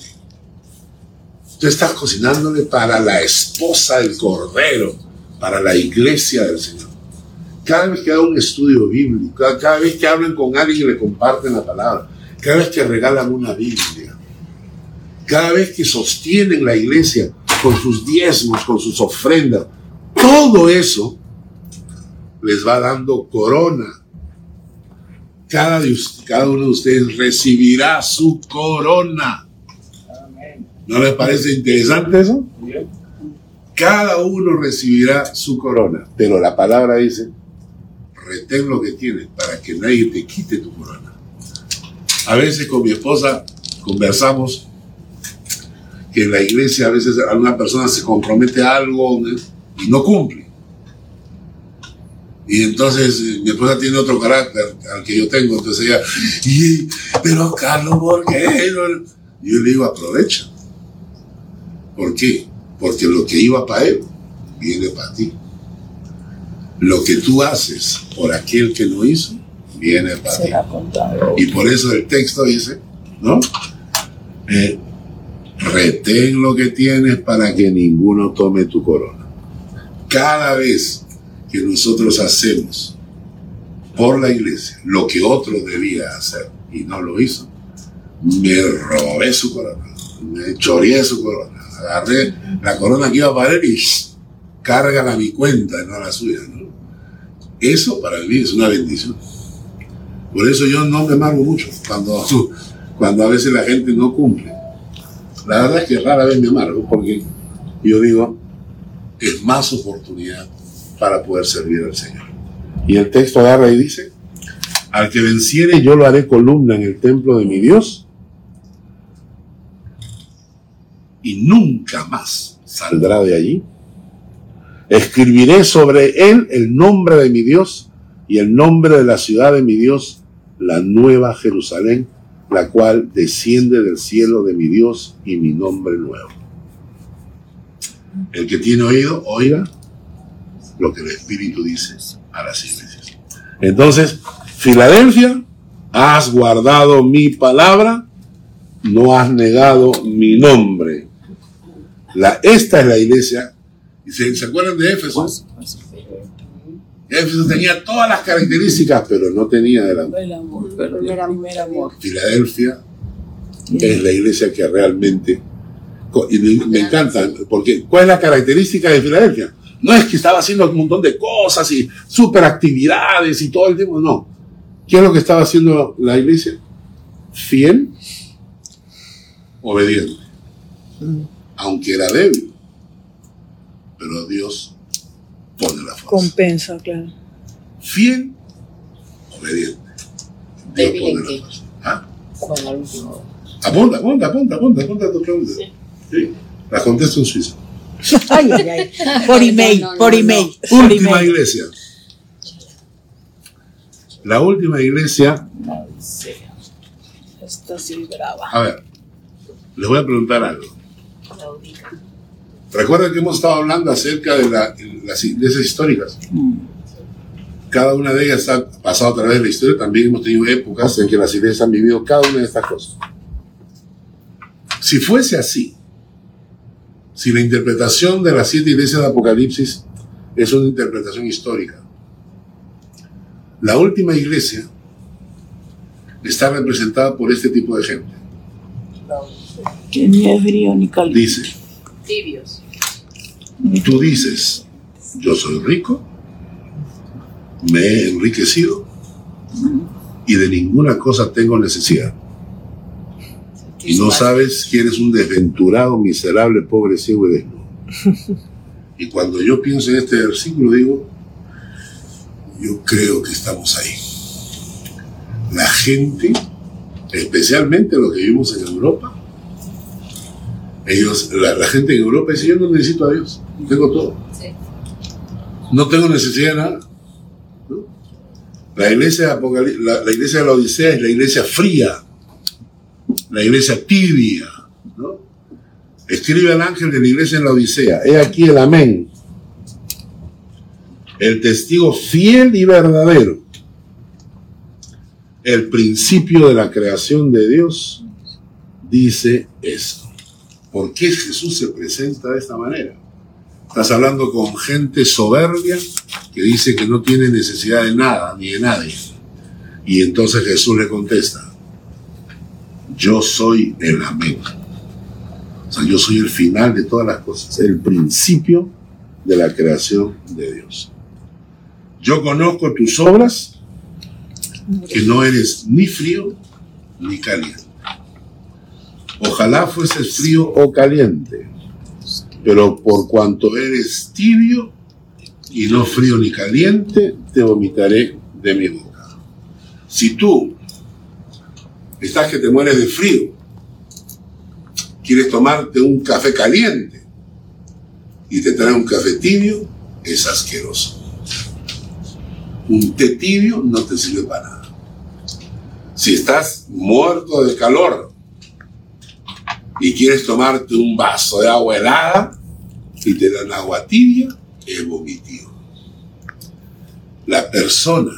Tú estás cocinándole para la esposa del Cordero, para la iglesia del Señor. Cada vez que hagan un estudio bíblico, cada, vez que hablan con alguien y le comparten la palabra, cada vez que regalan una Biblia, cada vez que sostienen la iglesia con sus diezmos, con sus ofrendas, todo eso les va dando corona. Cada, cada uno de ustedes recibirá su corona. ¿No les parece interesante eso? Cada uno recibirá su corona, pero la palabra dice, retén lo que tienes para que nadie te quite tu corona. A veces con mi esposa conversamos que en la iglesia a veces alguna persona se compromete a algo y no cumple. Y entonces eh, mi esposa tiene otro carácter al que yo tengo, entonces ella, y, pero Carlos, ¿por qué? Yo le digo, aprovecha. ¿Por qué? Porque lo que iba para él, viene para ti. Lo que tú haces por aquel que no hizo, viene para ti. Y por eso el texto dice, ¿no? Eh, retén lo que tienes para que ninguno tome tu corona. Cada vez que nosotros hacemos por la iglesia lo que otro debía hacer y no lo hizo, me robé su corona, me choreé su corona, agarré la corona que iba para él y carga a mi cuenta, no a la suya. Eso para mí es una bendición. Por eso yo no me amargo mucho cuando, cuando a veces la gente no cumple. La verdad es que rara vez me amargo porque yo digo, es más oportunidad para poder servir al Señor. Y el texto agarra y dice, al que venciere yo lo haré columna en el templo de mi Dios y nunca más saldrá de allí. Escribiré sobre él el nombre de mi Dios y el nombre de la ciudad de mi Dios, la nueva Jerusalén, la cual desciende del cielo de mi Dios y mi nombre nuevo. El que tiene oído, oiga lo que el Espíritu dice a las iglesias. Entonces, Filadelfia, has guardado mi palabra, no has negado mi nombre. La, esta es la iglesia. ¿Se, ¿Se acuerdan de Éfeso? Éfeso tenía todas las características, pero no tenía el amor. El amor, pero el primer amor. Filadelfia es la iglesia que realmente... Y me, me encanta, porque ¿cuál es la característica de Filadelfia? No es que estaba haciendo un montón de cosas y super actividades y todo el tiempo, no. ¿Qué es lo que estaba haciendo la iglesia? Fiel, obediente. Aunque era débil. Pero Dios pone la fuerza. Compensa, claro. Fiel, obediente. Dios ¿Débil en pone la fuerza. ¿Ah? Apunta, apunta, apunta, apunta, apunta tu pregunta. Sí. La contesto en Suiza. Ay, ay, ay. Por email, no, no, por no, email. por Última email. iglesia. La última iglesia, Esta sí brava. a ver, les voy a preguntar algo. Recuerden que hemos estado hablando acerca de la- las iglesias históricas. Cada una de ellas ha pasado a través de la historia. También hemos tenido épocas en que las iglesias han vivido cada una de estas cosas. Si fuese así, si la interpretación de las siete iglesias de Apocalipsis es una interpretación histórica, la última iglesia está representada por este tipo de gente. Que ni es frío ni caliente. Dice, Tibios. Tú dices, yo soy rico, me he enriquecido y de ninguna cosa tengo necesidad. Y no sabes que eres un desventurado, miserable, pobre, ciego y desnudo. Y cuando yo pienso en este versículo digo, yo creo que estamos ahí. La gente, especialmente los que vivimos en Europa, ellos, la, la gente en Europa dice, yo no necesito a Dios, tengo todo. Sí. No tengo necesidad de nada. ¿no? La, iglesia de la, la iglesia de la Odisea es la iglesia fría, la iglesia tibia. ¿no? Escribe al ángel de la iglesia en la Odisea, he aquí el amén, el testigo fiel y verdadero, el principio de la creación de Dios, dice esto. ¿Por qué Jesús se presenta de esta manera? Estás hablando con gente soberbia que dice que no tiene necesidad de nada ni de nadie. Y entonces Jesús le contesta, yo soy el amén. O sea, yo soy el final de todas las cosas, el principio de la creación de Dios. Yo conozco tus obras, que no eres ni frío ni caliente. Ojalá fueses frío o caliente, pero por cuanto eres tibio y no frío ni caliente, te vomitaré de mi boca. Si tú estás que te mueres de frío, quieres tomarte un café caliente y te trae un café tibio, es asqueroso. Un té tibio no te sirve para nada. Si estás muerto de calor y quieres tomarte un vaso de agua helada y te dan agua tibia, es vomitivo. La persona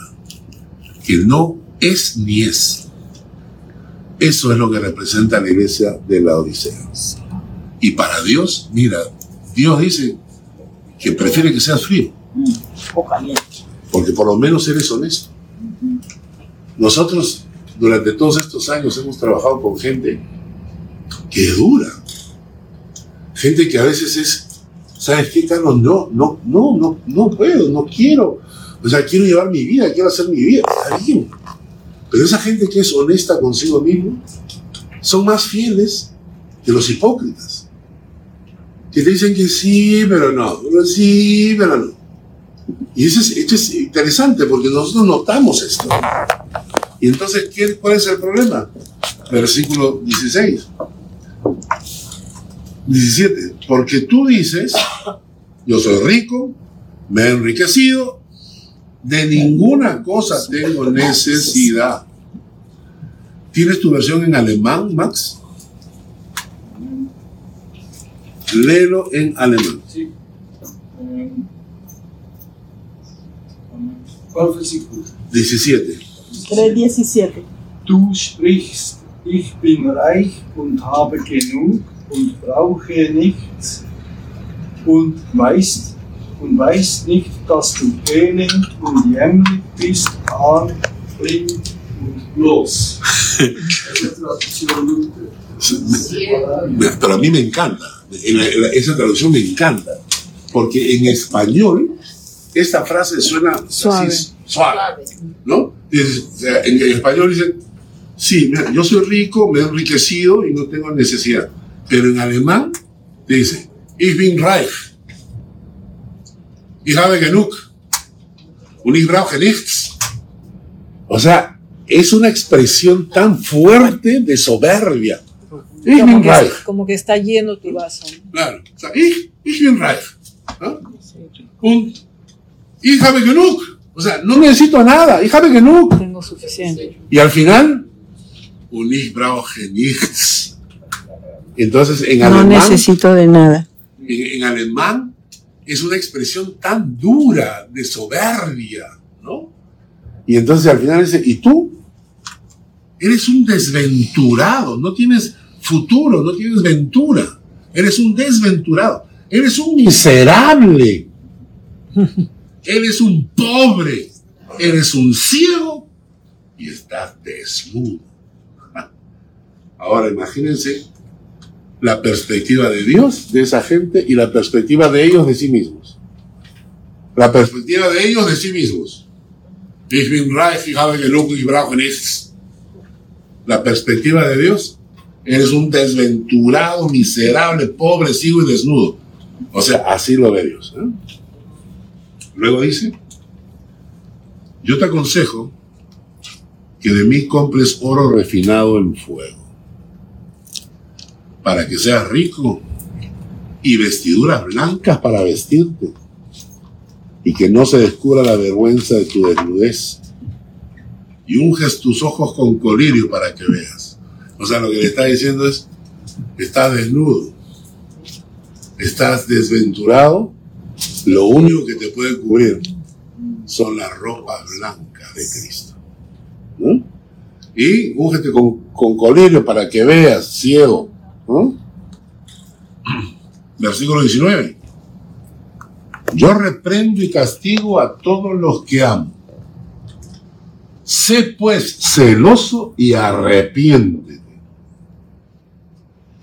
que no es ni es. Eso es lo que representa la iglesia de la Odisea. Y para Dios, mira, Dios dice que prefiere que seas frío. O caliente. Porque por lo menos eres honesto. Nosotros durante todos estos años hemos trabajado con gente que es dura. Gente que a veces es, ¿sabes qué, Carlos? No, no, no, no, no puedo, no quiero. O sea, quiero llevar mi vida, quiero hacer mi vida. Está. Pero esa gente que es honesta consigo mismo son más fieles que los hipócritas. Que te dicen que sí, pero no. Pero sí, pero no. Y eso es, esto es interesante porque nosotros notamos esto. Y entonces, ¿qué, ¿cuál es el problema? Versículo 16. 17. Porque tú dices, yo soy rico, me he enriquecido, de ninguna cosa tengo necesidad. ¿Tienes tu versión en alemán, Max? Léelo en alemán. Sí. ¿Cuál versículo? 17. 3.17. Du sprichst, ich bin reich und habe genug und brauche nichts und weißt, und weißt nicht, dass du elend und jämmerlich bist, arm, blind und bloß. Esa traducción Luther. Pero a mí me encanta. Esa traducción me encanta. Porque en español, esta frase suena así, Suave. suave. ¿no? En, en español dicen, sí, mira, yo soy rico, me he enriquecido y no tengo necesidad. Pero en alemán dice, ich bin reich. Ich habe genug. Und ich brauche nichts. O sea, es una expresión tan fuerte de soberbia. Ich Como bin que, reich. como que está lleno tu vaso. Claro. O sea, ich, ich bin reich. ¿no? Und ich habe genug. O sea, no necesito nada. Ich habe genug. Tengo suficiente. Y al final, und ich brauche nichts. Entonces, en No alemán, necesito de nada. en, en alemán, es una expresión tan dura de soberbia, ¿no? Y entonces al final dice, ¿y tú? Eres un desventurado, no tienes futuro, no tienes ventura. Eres un desventurado. Eres un miserable. Eres un pobre. Eres un ciego y estás desnudo. Ahora imagínense la perspectiva de Dios de esa gente y la perspectiva de ellos de sí mismos. La perspectiva de ellos de sí mismos. La perspectiva de Dios, eres un desventurado, miserable, pobre, ciego y desnudo. O sea, así lo ve Dios. ¿eh? Luego dice, yo te aconsejo que de mí compres oro refinado en fuego para que seas rico y vestiduras blancas para vestirte y que no se descubra la vergüenza de tu desnudez y unges tus ojos con colirio para que veas. O sea, lo que le está diciendo es, estás desnudo, estás desventurado, lo único que te puede cubrir son las ropas blancas de Cristo. Y úngete con, con colirio para que veas, ciego, ¿no? Versículo 19. Yo reprendo y castigo a todos los que amo. Sé pues celoso y arrepiéntete.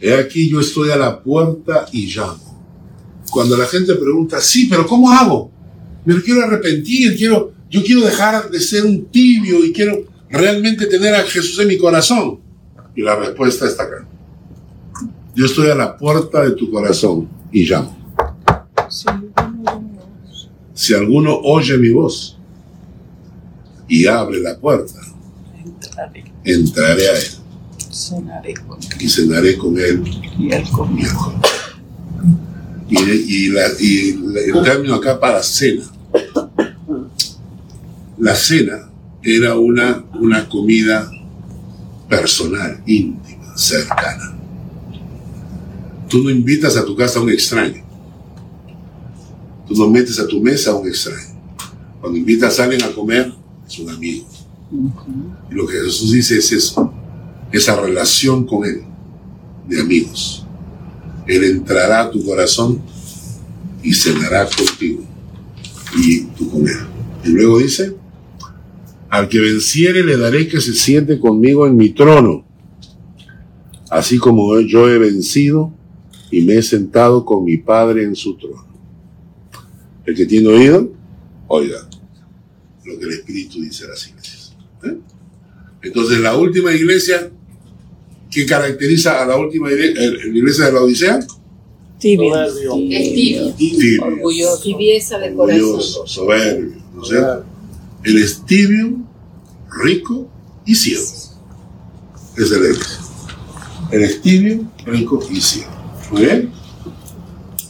He aquí yo estoy a la puerta y llamo. Cuando la gente pregunta, sí, pero ¿cómo hago? Me quiero arrepentir, quiero, yo quiero dejar de ser un tibio y quiero realmente tener a Jesús en mi corazón. Y la respuesta está acá. Yo estoy a la puerta de tu corazón y llamo. Si alguno oye mi voz y abre la puerta, Entraré, entraré a él cenaré con él y cenaré con él y él conmigo. Y, y la- y la- el término acá para cena. La cena era una, una comida personal, íntima, cercana. Tú no invitas a tu casa a un extraño. Tú no metes a tu mesa a un extraño. Cuando invitas a alguien a comer, es un amigo. Y lo que Jesús dice es eso, esa relación con Él, de amigos. Él entrará a tu corazón y cenará contigo y con Él. Y luego dice, al que venciere le daré que se siente conmigo en mi trono, así como yo he vencido y me he sentado con mi Padre en su trono. El que tiene oído, oiga lo que el Espíritu dice a las iglesias. ¿eh? Entonces, la última iglesia, ¿qué caracteriza a la última iglesia, eh, la iglesia de la Odisea? Tibio. Tibio, Tibio, Orgulloso. tibieza de corazón. orgulloso, soberbio, ¿no es cierto? Él es tibio, rico y ciego. Es la iglesia. Él es tibio, rico y ciego. ¿Muy bien?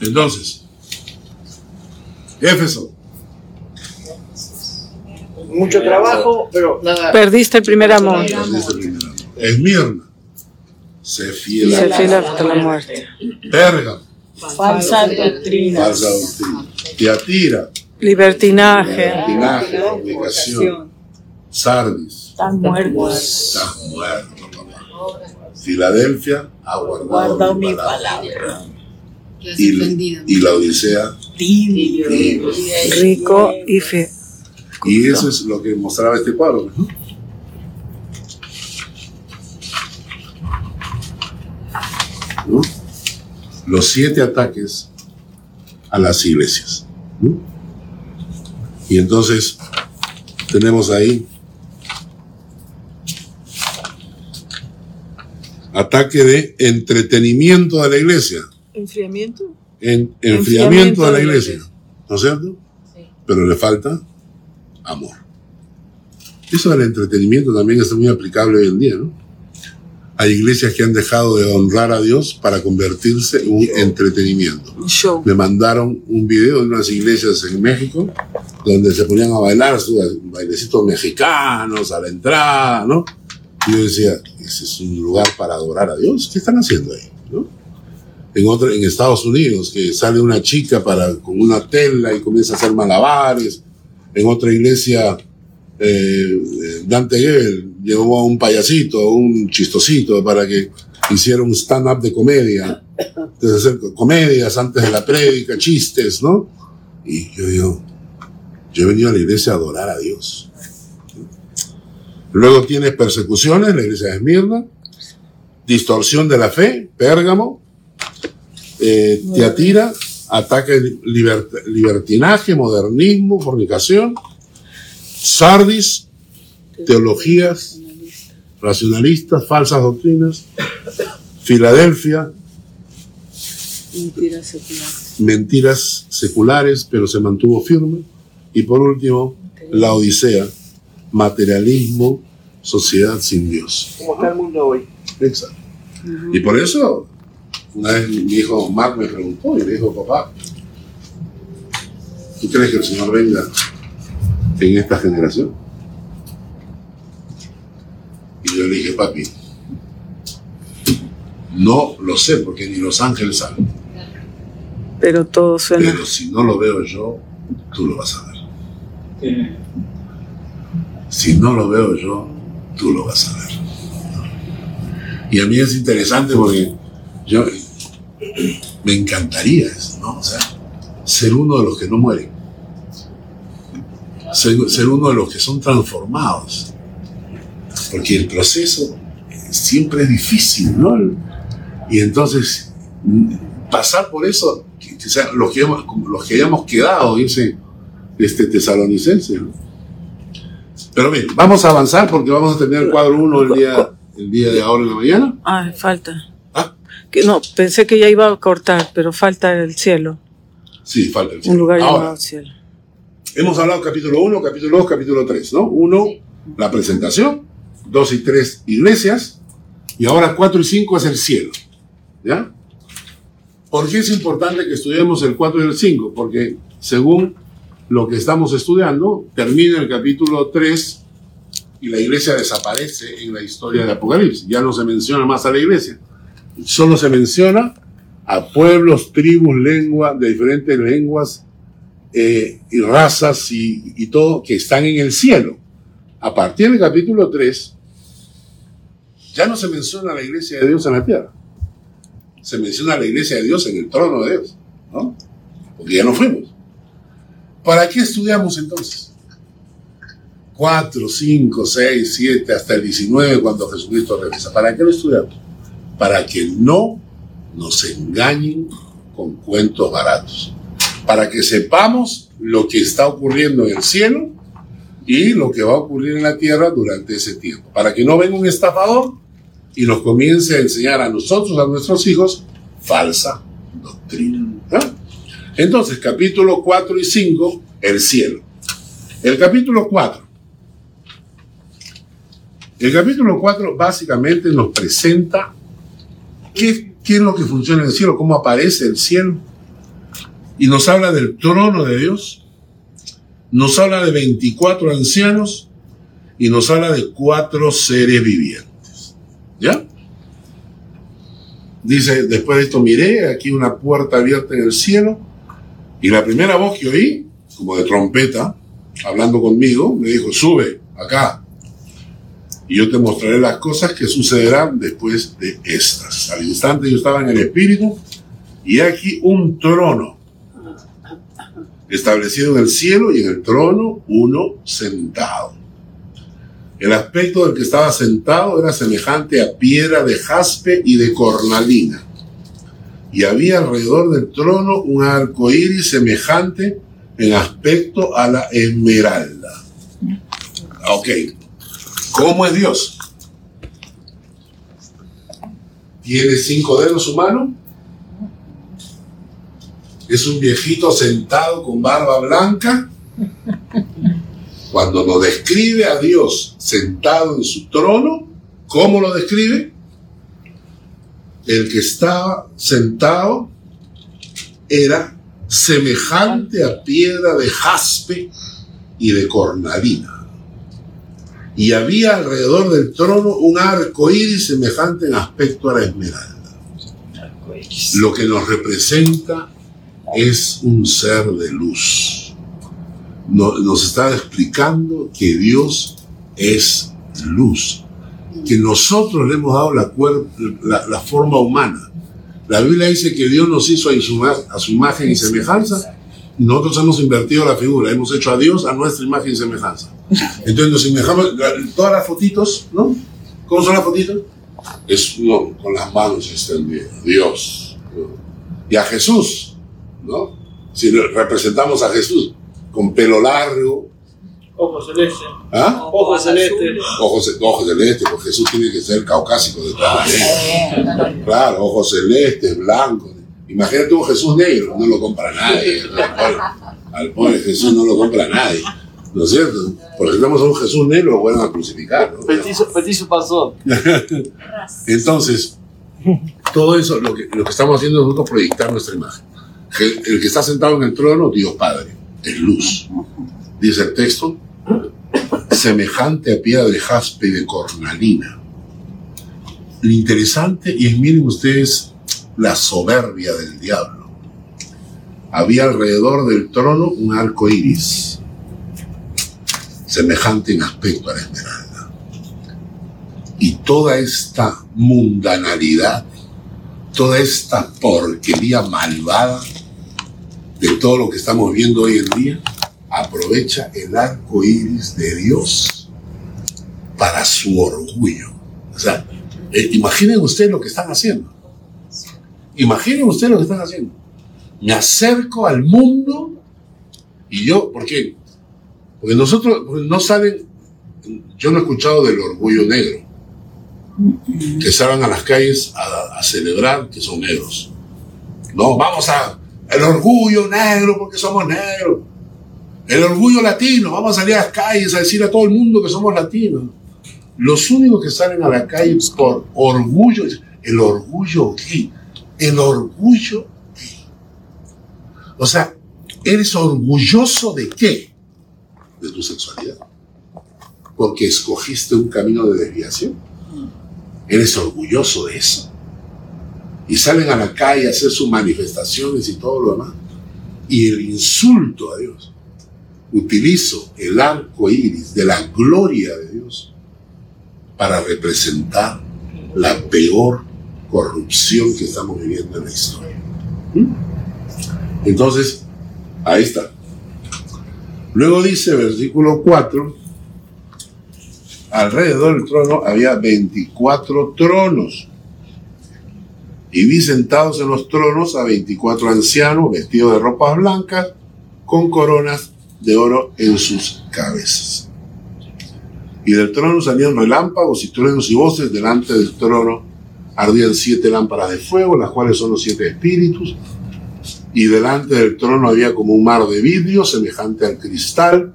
Entonces, Éfeso, Mucho trabajo, pero nada. Perdiste el primer amor. dice primero. Esmirna, sé fiel Se fiel hasta la muerte. Pérgamo, Falsa doctrina. falsa doctrina. Tiatira, Libertinaje. libertinaje. Sardis, Están muertos. estás muerto. Filadelfia, ha guardado, Guardado mi mi palabra. palabra. Y, entendido. y la Odisea, Tibio. Tibio. Rico y fe. y eso es lo que mostraba este cuadro. ¿no? ¿No? Los siete ataques a las iglesias. ¿no? Y entonces tenemos ahí ataque de entretenimiento de la iglesia, ¿Enfriamiento? en, enfriamiento Enfriamiento de la de la iglesia, iglesia. ¿no es cierto? Sí. Pero le falta amor. Eso del entretenimiento también es muy aplicable hoy en día, ¿no? Hay iglesias que han dejado de honrar a Dios para convertirse en un entretenimiento. Un show. Me mandaron un video de unas iglesias en México donde se ponían a bailar sus bailecitos mexicanos a la entrada, ¿no? Y yo decía, ese es un lugar para adorar a Dios. ¿Qué están haciendo ahí? ¿no? En, otro, en Estados Unidos, que sale una chica para, con una tela y comienza a hacer malabares. En otra iglesia, eh, Dante Gebel llevó a un payasito, un chistosito, para que hiciera un stand-up de comedia. Entonces, hacer comedias antes de la prédica, chistes, ¿no? Y yo digo, yo he venido a la iglesia a adorar a Dios. Luego tienes persecuciones, la iglesia de Esmirna, distorsión de la fe, Pérgamo, eh, Teatira, ataque libert- libertinaje, modernismo, fornicación, Sardis, teologías racionalistas, falsas doctrinas, Filadelfia, Mentira secular. mentiras seculares, pero se mantuvo firme, y por último, la Odisea, materialismo, sociedad sin Dios. Como está el mundo hoy. Exacto. Y por eso, una vez mi hijo Mark me preguntó y le dijo, papá, ¿tú crees que el Señor venga en esta generación? Y yo le dije, papi, no lo sé porque ni los ángeles saben, Pero todo suena. pero si no lo veo yo, tú lo vas a ver. Eh, Si no lo veo yo, tú lo vas a ver. Y a mí es interesante porque yo me encantaría eso, ¿no? O sea, ser uno de los que no mueren. Ser, uno de los que son transformados. Porque el proceso siempre es difícil, ¿no? Y entonces, pasar por eso, que- que sea, los, que los que hayamos quedado, dice este tesalonicense. Pero bien, vamos a avanzar porque vamos a tener el cuadro 1 el día, el día de ahora en la mañana. Ah, falta. Ah. Que no, pensé que ya iba a cortar, pero falta el cielo. Sí, falta el Un cielo. lugar Ahora, llamado cielo. hemos hablado capítulo 1, capítulo 2, capítulo 3, ¿no? 1, la presentación, 2 y 3, iglesias, y ahora 4 y 5 es el cielo. ¿Ya? ¿Por qué es importante que estudiemos el 4 y el 5? Porque según lo que estamos estudiando, termina el capítulo 3 y la iglesia desaparece en la historia de Apocalipsis. Ya no se menciona más a la iglesia. Solo se menciona a pueblos, tribus, lenguas, de diferentes lenguas eh, y razas y, todo que están en el cielo. A partir del capítulo 3, ya no se menciona a la iglesia de Dios en la tierra. Se menciona a la iglesia de Dios en el trono de Dios, ¿no? Porque ya no fuimos. ¿Para qué estudiamos entonces? 4, 5, 6, 7, hasta el 19 cuando Jesucristo regresa. ¿Para qué lo estudiamos? Para que no nos engañen con cuentos baratos. Para que sepamos lo que está ocurriendo en el cielo y lo que va a ocurrir en la tierra durante ese tiempo. Para que no venga un estafador y nos comience a enseñar a nosotros, a nuestros hijos, falsa doctrina. Entonces, capítulo 4 y 5, el cielo. El capítulo 4. El capítulo 4 básicamente nos presenta qué, qué es lo que funciona en el cielo, cómo aparece el cielo. Y nos habla del trono de Dios, nos habla de 24 ancianos y nos habla de cuatro seres vivientes. ¿Ya? Dice, después de esto miré, aquí una puerta abierta en el cielo, y la primera voz que oí, como de trompeta, hablando conmigo, me dijo, sube acá, y yo te mostraré las cosas que sucederán después de estas. Al instante yo estaba en el Espíritu, y aquí un trono establecido en el cielo y en el trono uno sentado. El aspecto del que estaba sentado era semejante a piedra de jaspe y de cornalina. Y había alrededor del trono un arco iris semejante en aspecto a la esmeralda. Ok. ¿Cómo es Dios? ¿Tiene cinco dedos su mano? ¿Es un viejito sentado con barba blanca? Cuando lo describe a Dios sentado en su trono, ¿cómo lo describe? El que estaba sentado era semejante a piedra de jaspe y de cornalina. Y había alrededor del trono un arco iris semejante en aspecto a la esmeralda. Lo que nos representa es un ser de luz. No- nos está explicando que Dios es luz, que nosotros le hemos dado la, forma humana. La Biblia dice que Dios nos hizo a su, imagen y semejanza, nosotros hemos invertido la figura, hemos hecho a Dios a nuestra imagen y semejanza. Entonces nos semejamos, todas las fotitos, ¿no? ¿Cómo son las fotitos? Es no, con las manos extendidas, Dios. Y a Jesús, ¿no? Si representamos a Jesús con pelo largo, Ojo celeste. ¿ah? Ojo celeste. Ojos, ojos celestes, porque Jesús tiene que ser caucásico de todas maneras. Claro, ojos celestes, blancos. Imagínate un Jesús negro, no lo compra nadie. Al pobre- Al pobre Jesús no lo compra nadie. ¿No es cierto? Porque si tenemos a un Jesús negro, lo vuelven a crucificar. ¿no? Petizo, petizo pasó. Entonces, todo eso, lo que, lo que estamos haciendo es nosotros proyectar nuestra imagen. El que está sentado en el trono, Dios Padre, es luz. Dice el texto, semejante a piedra de jaspe de cornalina. Lo interesante, y es, miren ustedes, la soberbia del diablo. Había alrededor del trono un arco iris, semejante en aspecto a la esmeralda y toda esta mundanalidad, toda esta porquería malvada de todo lo que estamos viendo hoy en día, aprovecha el arco iris de Dios para su orgullo. O sea, eh, imaginen ustedes lo que están haciendo. Imaginen ustedes lo que están haciendo. Me acerco al mundo y yo, ¿por qué? Porque nosotros no saben, yo no he escuchado del orgullo negro. que salen a las calles a, a celebrar que son negros. No, vamos a el orgullo negro porque somos negros. El orgullo latino, vamos a salir a las calles a decir a todo el mundo que somos latinos. Los únicos que salen a la calle por orgullo, el orgullo gay, el orgullo gay. O sea, ¿eres orgulloso de qué? De tu sexualidad. Porque escogiste un camino de desviación. ¿Eres orgulloso de eso? Y salen a la calle a hacer sus manifestaciones y todo lo demás. Y el insulto a Dios. Utilizo el arco iris de la gloria de Dios para representar la peor corrupción que estamos viviendo en la historia. ¿Mm? Entonces, ahí está. Luego dice versículo 4, alrededor del trono había 24 tronos. Y vi sentados en los tronos a 24 ancianos vestidos de ropas blancas con coronas de oro en sus cabezas. Y del trono salían relámpagos y truenos y voces. Delante del trono ardían siete lámparas de fuego, las cuales son los siete espíritus. Y delante del trono había como un mar de vidrio semejante al cristal.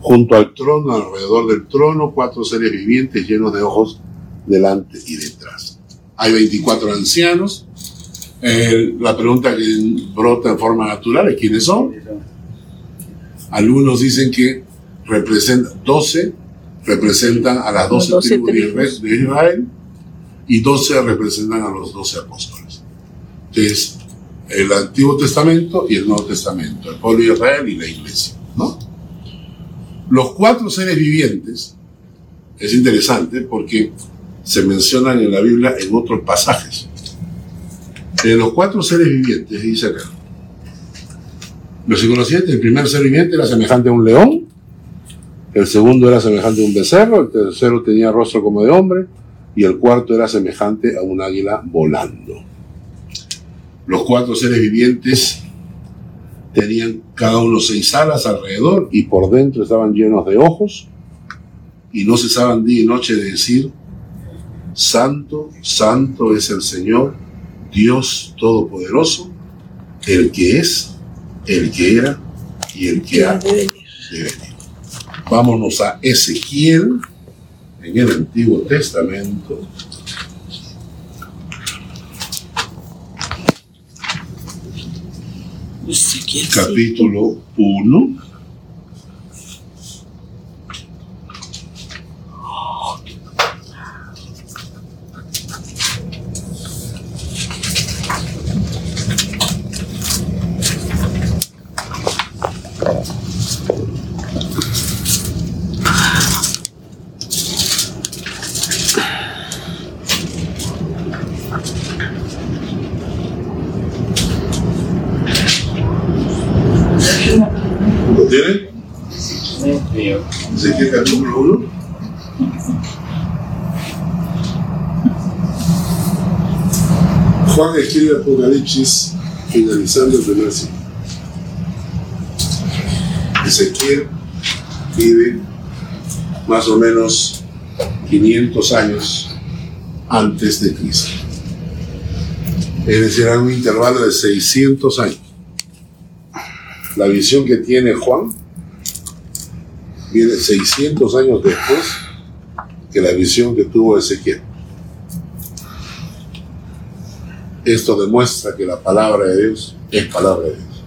Junto al trono, alrededor del trono, cuatro seres vivientes llenos de ojos delante y detrás. Hay 24 ancianos. Eh, la pregunta que brota en forma natural es quiénes son. Algunos dicen que representan 12 representan a las 12, 12 tribus de Israel y 12 representan a los 12 apóstoles. Es el Antiguo Testamento y el Nuevo Testamento, el pueblo de Israel y la iglesia. ¿no? Los cuatro seres vivientes es interesante porque se mencionan en la Biblia en otros pasajes. De los cuatro seres vivientes, dice acá. Versículo 7, el primer ser viviente era semejante a un león, el segundo era semejante a un becerro, el tercero tenía rostro como de hombre, y el cuarto era semejante a un águila volando. Los cuatro seres vivientes tenían cada uno seis alas alrededor y por dentro estaban llenos de ojos y no cesaban día y noche de decir, Santo, Santo es el Señor, Dios Todopoderoso, el que es, el que era y el que ha de venir. Vámonos a Ezequiel en el Antiguo Testamento. Capítulo 1. finalizando el renace. Ezequiel vive más o menos 500 años antes de Cristo. Es decir, hay un intervalo de 600 años. La visión que tiene Juan viene 600 años después que la visión que tuvo Ezequiel. Esto demuestra que la palabra de Dios es palabra de Dios.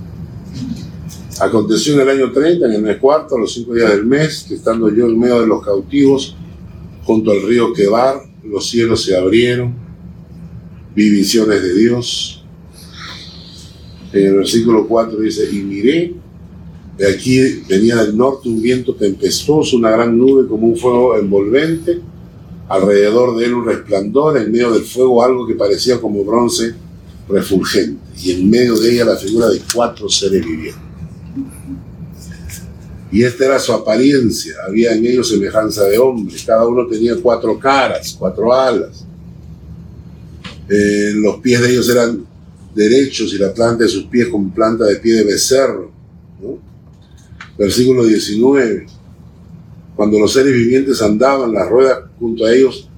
Aconteció en el año 30, en el mes cuarto, a los cinco días del mes, que estando yo en medio de los cautivos, junto al río Quebar, los cielos se abrieron, vi visiones de Dios. En el versículo 4 dice, y miré, de aquí venía del norte un viento tempestuoso, una gran nube como un fuego envolvente, alrededor de él un resplandor, en medio del fuego algo que parecía como bronce refulgente, y en medio de ella la figura de cuatro seres vivientes. Y esta era su apariencia, había en ellos semejanza de hombre, cada uno tenía cuatro caras, cuatro alas. Eh, los pies de ellos eran derechos y la planta de sus pies con planta de pie de becerro. Versículo 19. Cuando los seres vivientes andaban, las ruedas junto a ellos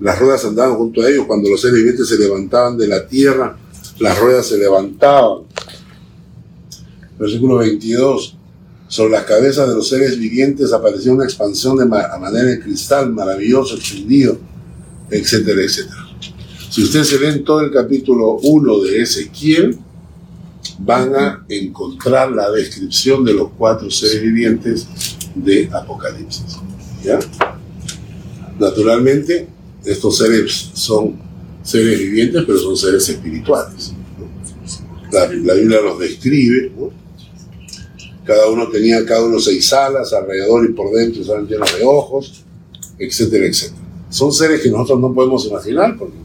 las ruedas andaban junto a ellos, cuando los seres vivientes se levantaban de la tierra, las ruedas se levantaban. Versículo 22. Sobre las cabezas de los seres vivientes apareció una expansión de a manera de cristal maravilloso, extendido, etcétera, etcétera. Si ustedes se leen todo el capítulo 1 de Ezequiel, van a encontrar la descripción de los cuatro seres vivientes de Apocalipsis. ¿Ya? Naturalmente, estos seres son seres vivientes, pero son seres espirituales. ¿no? La, la Biblia los describe. ¿no? Cada uno tenía cada uno seis alas, alrededor y por dentro estaban llenos de ojos, etcétera, etcétera. Son seres que nosotros no podemos imaginar porque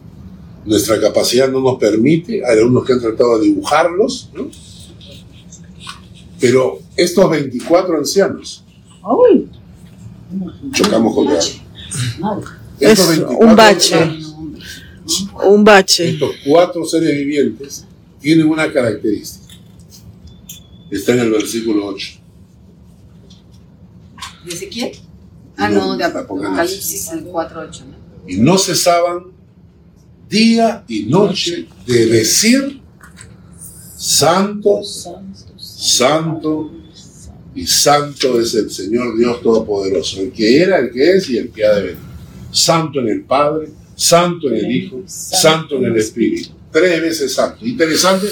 nuestra capacidad no nos permite. Hay algunos que han tratado de dibujarlos, ¿no? Pero estos 24 ancianos, chocamos con es Estos 24 un bache, un bache. Estos cuatro seres vivientes tienen una característica. Está en el versículo 8. ¿De Ezequiel? Ah, No, no, de Apocalipsis. El 4.8, ¿no? Y no cesaban día y noche de decir, Santo, Santo y Santo es el Señor Dios Todopoderoso, el que era, el que es y el que ha de venir. Santo en el Padre, Santo en el Hijo, Santo en el Espíritu. Tres veces santo. Interesante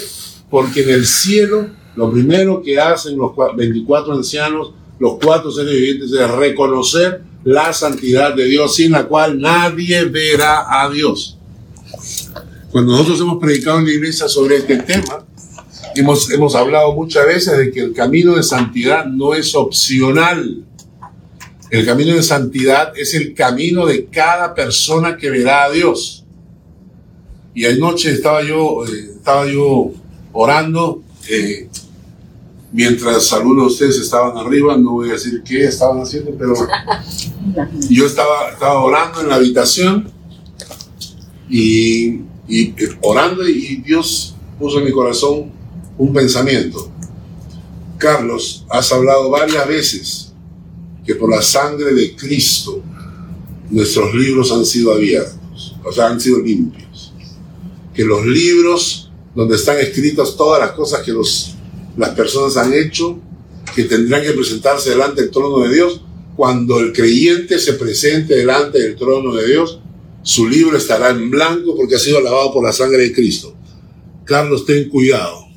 porque en el cielo lo primero que hacen los cua- 24 ancianos, los cuatro seres vivientes, es reconocer la santidad de Dios sin la cual nadie verá a Dios. Cuando nosotros hemos predicado en la iglesia sobre este tema, hemos, hemos hablado muchas veces de que el camino de santidad no es opcional. El camino de santidad es el camino de cada persona que verá a Dios. Y anoche estaba yo, eh, estaba yo orando, eh, mientras algunos de ustedes estaban arriba, no voy a decir qué estaban haciendo, pero yo estaba, estaba orando en la habitación y, y, eh, orando y Dios puso en mi corazón un pensamiento. Carlos, has hablado varias veces que por la sangre de Cristo nuestros libros han sido abiertos, o sea, han sido limpios. Que los libros donde están escritas todas las cosas que los, las personas han hecho, que tendrán que presentarse delante del trono de Dios, cuando el creyente se presente delante del trono de Dios, su libro estará en blanco porque ha sido lavado por la sangre de Cristo. Carlos, ten cuidado.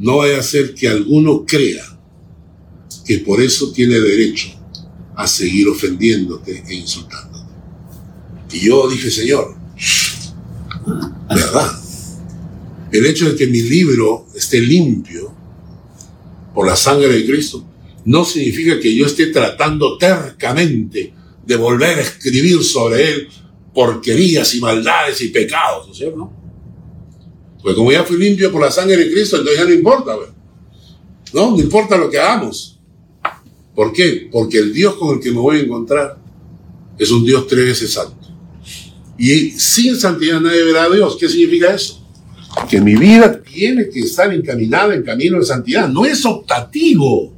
No vaya a ser que alguno crea que por eso tiene derecho a seguir ofendiéndote e insultándote. Y yo dije, Señor, ¿verdad? El hecho de que mi libro esté limpio por la sangre de Cristo no significa que yo esté tratando tercamente de volver a escribir sobre él porquerías y maldades y pecados, ¿no es cierto? Pues como ya fui limpio por la sangre de Cristo, entonces ya no importa, ¿verdad? ¿no? No importa lo que hagamos. ¿Por qué? Porque el Dios con el que me voy a encontrar es un Dios tres veces santo. Y sin santidad nadie verá a Dios. ¿Qué significa eso? Que mi vida tiene que estar encaminada en camino de santidad. No es optativo.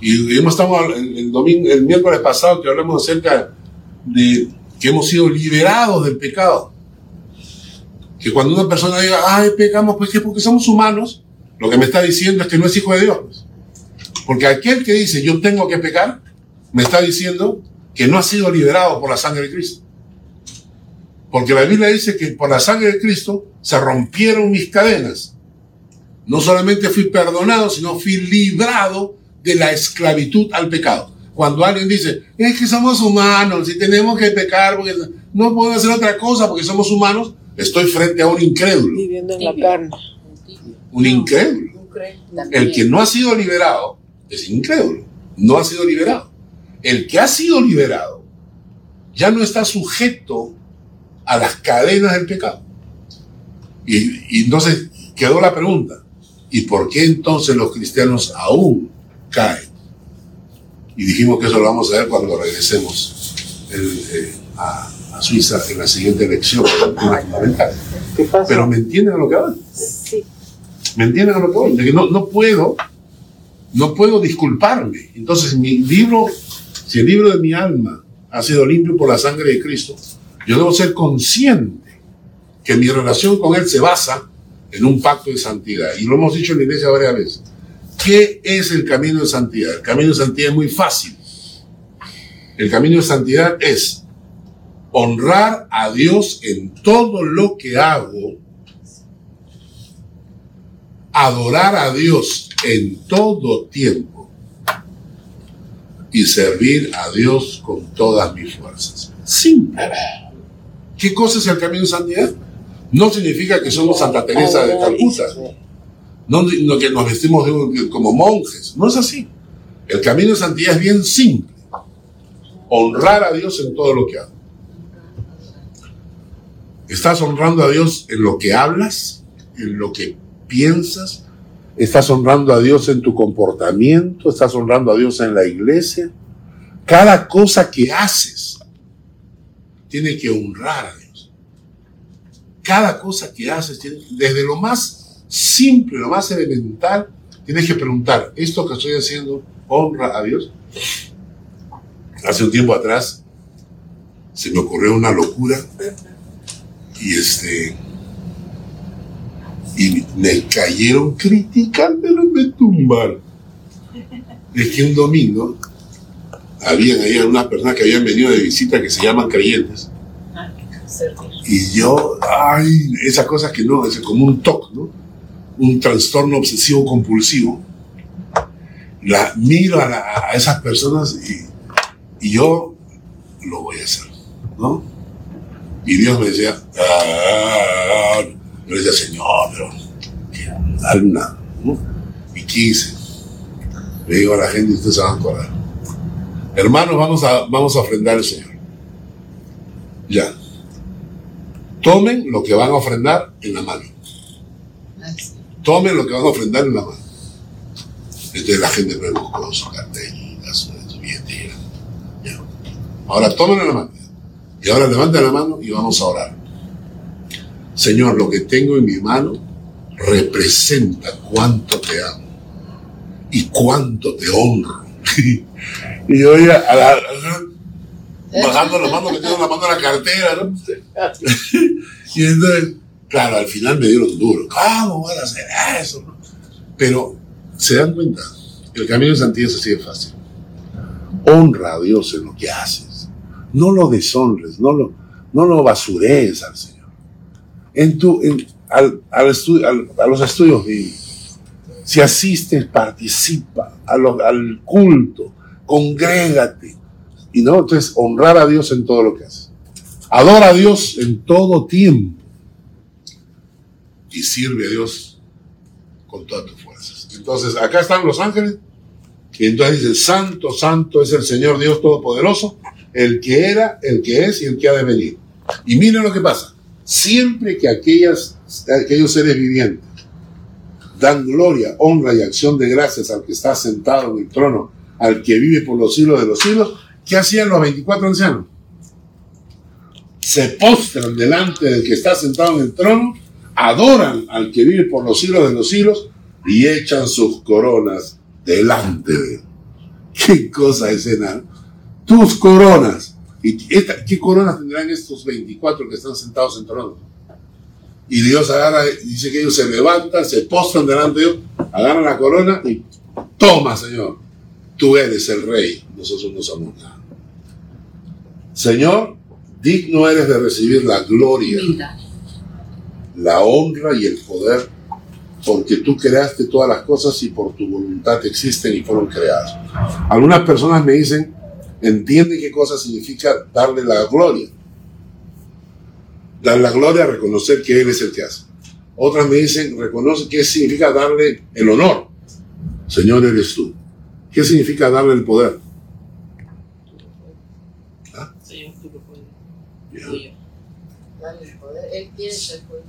Y hemos estado el domingo, el miércoles pasado que hablamos acerca de que hemos sido liberados del pecado. Que cuando una persona diga, ay, pecamos, pues que porque somos humanos, lo que me está diciendo es que no es hijo de Dios. Porque aquel que dice, yo tengo que pecar, me está diciendo que no ha sido liberado por la sangre de Cristo. Porque la Biblia dice que por la sangre de Cristo se rompieron mis cadenas. No solamente fui perdonado, sino fui librado de la esclavitud al pecado. Cuando alguien dice, es que somos humanos y tenemos que pecar porque no puedo hacer otra cosa porque somos humanos, estoy frente a un incrédulo. Viviendo en la carne. Un incrédulo. El que no ha sido liberado es incrédulo. No ha sido liberado. El que ha sido liberado ya no está sujeto a las cadenas del pecado. Y, y entonces quedó la pregunta, ¿y por qué entonces los cristianos aún caen? Y dijimos que eso lo vamos a ver cuando regresemos el, eh, a, a Suiza en la siguiente elección, fundamental. ¿Qué pasa? Pero ¿me entienden a lo que hablan? Sí. ¿Me entienden a lo que voy? De que no, no puedo, no puedo disculparme. Entonces mi libro Si el libro de mi alma ha sido limpio por la sangre de Cristo, yo debo ser consciente que mi relación con Él se basa en un pacto de santidad. Y lo hemos dicho en la iglesia varias veces. ¿Qué es el camino de santidad? El camino de santidad es muy fácil. El camino de santidad es honrar a Dios en todo lo que hago, adorar a Dios en todo tiempo y servir a Dios con todas mis fuerzas. Simple. ¿Qué cosa es el camino de santidad? No significa que somos Santa Teresa de Calcuta. No, no que nos vestimos como monjes. No es así. El camino de santidad es bien simple. Honrar a Dios en todo lo que hago. ¿Estás honrando a Dios en lo que hablas? ¿En lo que piensas? ¿Estás honrando a Dios en tu comportamiento? ¿Estás honrando a Dios en la iglesia? Cada cosa que haces tiene que honrar a Dios. Cada cosa que haces, desde lo más simple, lo más elemental, tienes que preguntar, ¿esto que estoy haciendo honra a Dios? Hace un tiempo atrás se me ocurrió una locura y este y me cayeron críticas, pero me tumbaron. Es que un domingo habían ahí unas personas que habían venido de visita que se llaman creyentes. Y yo, ay, esas cosas que no, es como un TOC, ¿no? Un trastorno obsesivo compulsivo. La, miro a, a esas personas y, y yo lo voy a hacer, ¿no? Y Dios me decía, ah, yo le decía, Señor, pero una, ¿no? Y quise. Le digo a la gente, ustedes se van a acordar. Hermanos, vamos a, vamos a ofrendar al Señor. Ya. Tomen lo que van a ofrendar en la mano. Tomen lo que van a ofrendar en la mano. Entonces la gente me buscó su carterita, su, billetera. Ahora tomen en la mano. Y ahora levanten la mano y vamos a orar. Señor, lo que tengo en mi mano representa cuánto te amo y cuánto te honro. y yo ya a la- bajando la mano, metiendo la mano en la cartera, ¿no? y entonces, claro, al final me dieron duro. ¿Cómo van a hacer eso? Pero, ¿se dan cuenta? El camino de santidad es así de fácil. Honra a Dios en lo que haces. No lo deshonres, no lo, no lo basurees al Señor. En tu, en- al, al a los estudios bíblicos. Si asistes, participa al culto, congrégate. Y no, entonces honrar a Dios en todo lo que haces. Adora a Dios en todo tiempo. Y sirve a Dios con todas tus fuerzas. Entonces, acá están los ángeles. Y entonces dice, Santo, Santo es el Señor Dios Todopoderoso, el que era, el que es y el que ha de venir. Y miren lo que pasa. Siempre que aquellas, aquellos seres vivientes dan gloria, honra y acción de gracias al que está sentado en el trono, al que vive por los siglos de los siglos, ¿qué hacían los 24 ancianos? Se postran delante del que está sentado en el trono, adoran al que vive por los siglos de los siglos y echan sus coronas delante de él. ¿Qué cosa escena? Tus coronas. ¿Y esta- qué coronas tendrán estos 24 que están sentados en trono? Y Dios agarra, dice que ellos se levantan, se postran delante de Dios, agarran la corona y toma, Señor. Tú eres el rey, nosotros no somos nada. Señor, digno eres de recibir la gloria, la honra y el poder, porque tú creaste todas las cosas y por tu voluntad existen y fueron creadas. Algunas personas me dicen, entiende qué cosa significa darle la gloria. Dar la gloria, reconocer que Él es el que hace. Otras me dicen, reconoce qué significa darle el honor. Señor, eres tú. ¿Qué significa darle el poder? Señor, tú lo puedes. Tuyo. Dale el poder. Él tiene el poder.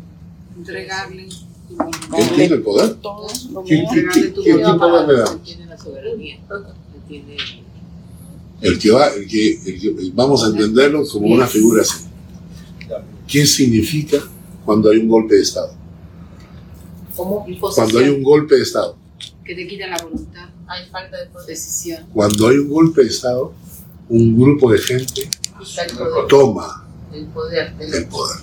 Entregarle tu ¿Él tiene el poder? Todos lo ¿Quién, quién- Entregarle tu quién- vida quién poder me da? Él tiene la soberanía. Él tiene El que va, el que, el que- vamos a entenderlo como una figura así. ¿Qué significa cuando hay un golpe de Estado? ¿Cómo? Cuando hay un golpe de Estado. Que te quita la voluntad, Hay falta de poder. decisión. Cuando hay un golpe de Estado, un grupo de gente el poder. toma El poder. el El poder,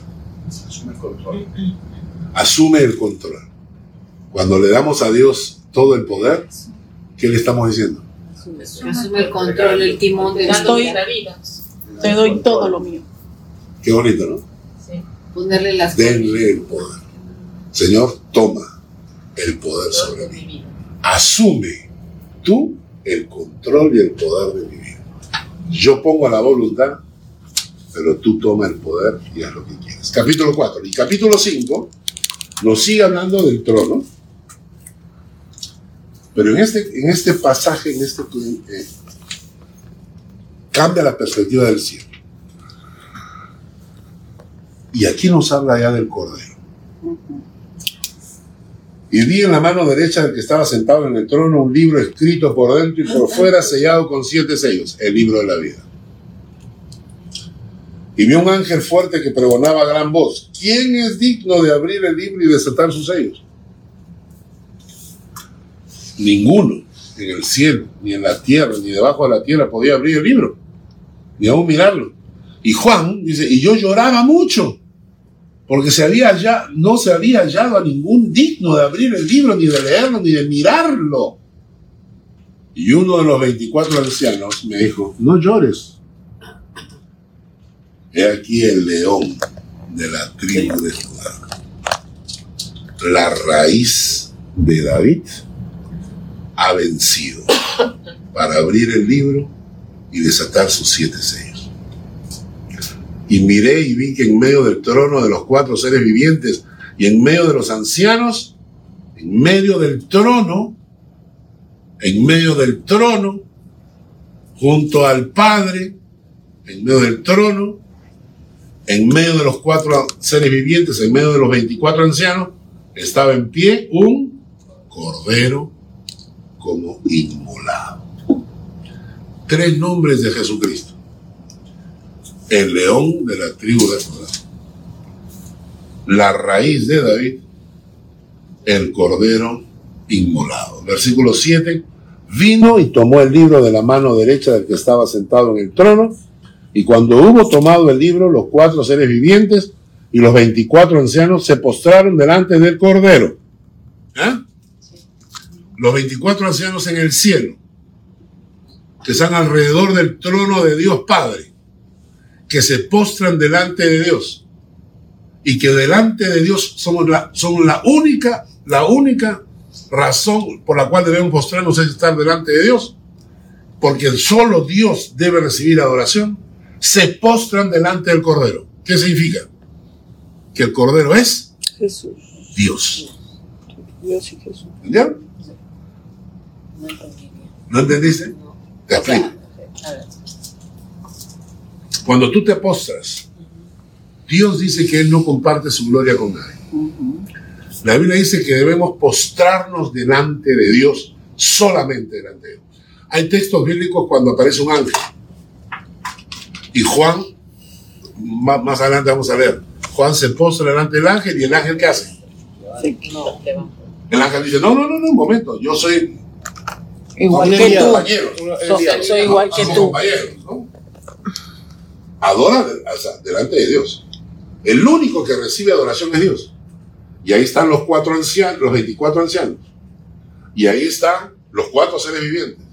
asume el control. Cuando le damos a Dios todo el poder, ¿qué le estamos diciendo? Asume el control, el timón de Estoy-. Te doy todo lo mío. Qué bonito, ¿no? Sí. ponerle las Denle el poder. Señor, toma el poder sobre mí. Asume tú el control y el poder de mi vida. Yo pongo la voluntad, pero tú toma el poder y haz lo que quieras. Capítulo 4. Y capítulo 5 nos sigue hablando del trono. Pero en este, en este pasaje, en este eh, cambia la perspectiva del cielo. Y aquí nos habla ya del Cordero. Y vi en la mano derecha del que estaba sentado en el trono un libro escrito por dentro y por fuera sellado con siete sellos, el libro de la vida. Y vi un ángel fuerte que pregonaba a gran voz, ¿quién es digno de abrir el libro y desatar sus sellos? Ninguno en el cielo, ni en la tierra, ni debajo de la tierra podía abrir el libro, ni aún mirarlo. Y Juan dice, y yo lloraba mucho, porque se había no se había hallado a ningún digno de abrir el libro, ni de leerlo, ni de mirarlo. Y uno de los 24 ancianos me dijo, no llores. He aquí el león de la tribu de Judá, la raíz de David, ha vencido para abrir el libro y desatar sus siete sellos. Y miré y vi que en medio del trono de los cuatro seres vivientes y en medio de los ancianos, en medio del trono, en medio del trono, junto al Padre, en medio del trono, en medio de los cuatro seres vivientes, en medio de los 24 ancianos, estaba en pie un cordero como inmolado. Tres nombres de Jesucristo el león de la tribu de Judá, la raíz de David, el cordero inmolado. Versículo 7, vino y tomó el libro de la mano derecha del que estaba sentado en el trono, y cuando hubo tomado el libro, los cuatro seres vivientes y los veinticuatro ancianos se postraron delante del cordero. ¿Eh? Los veinticuatro ancianos en el cielo, que están alrededor del trono de Dios Padre que se postran delante de Dios y que delante de Dios somos la, son la única, la única razón por la cual debemos postrarnos es estar delante de Dios, porque solo Dios debe recibir adoración, se postran delante del Cordero. ¿Qué significa? Que el Cordero es Jesús. Dios. Dios y Jesús. ¿Entendieron? No entendí bien. ¿No entendiste? Te explico. Ver. Cuando tú te postras, Dios dice que Él no comparte su gloria con nadie. La Biblia dice que debemos postrarnos delante de Dios, solamente delante de Dios. Hay textos bíblicos cuando aparece un ángel. Y Juan, más, más adelante vamos a leer, Juan se postra delante del ángel y el ángel ¿qué hace? No. El ángel dice, no, no, no, no, un momento, yo soy Igual que tú. compañeros. Soy, soy igual que Somos tú. compañeros, ¿no? Adora de- o sea, delante de Dios. El único que recibe adoración es Dios. Y ahí están los cuatro ancianos, los 24 ancianos. Y ahí están los cuatro seres vivientes.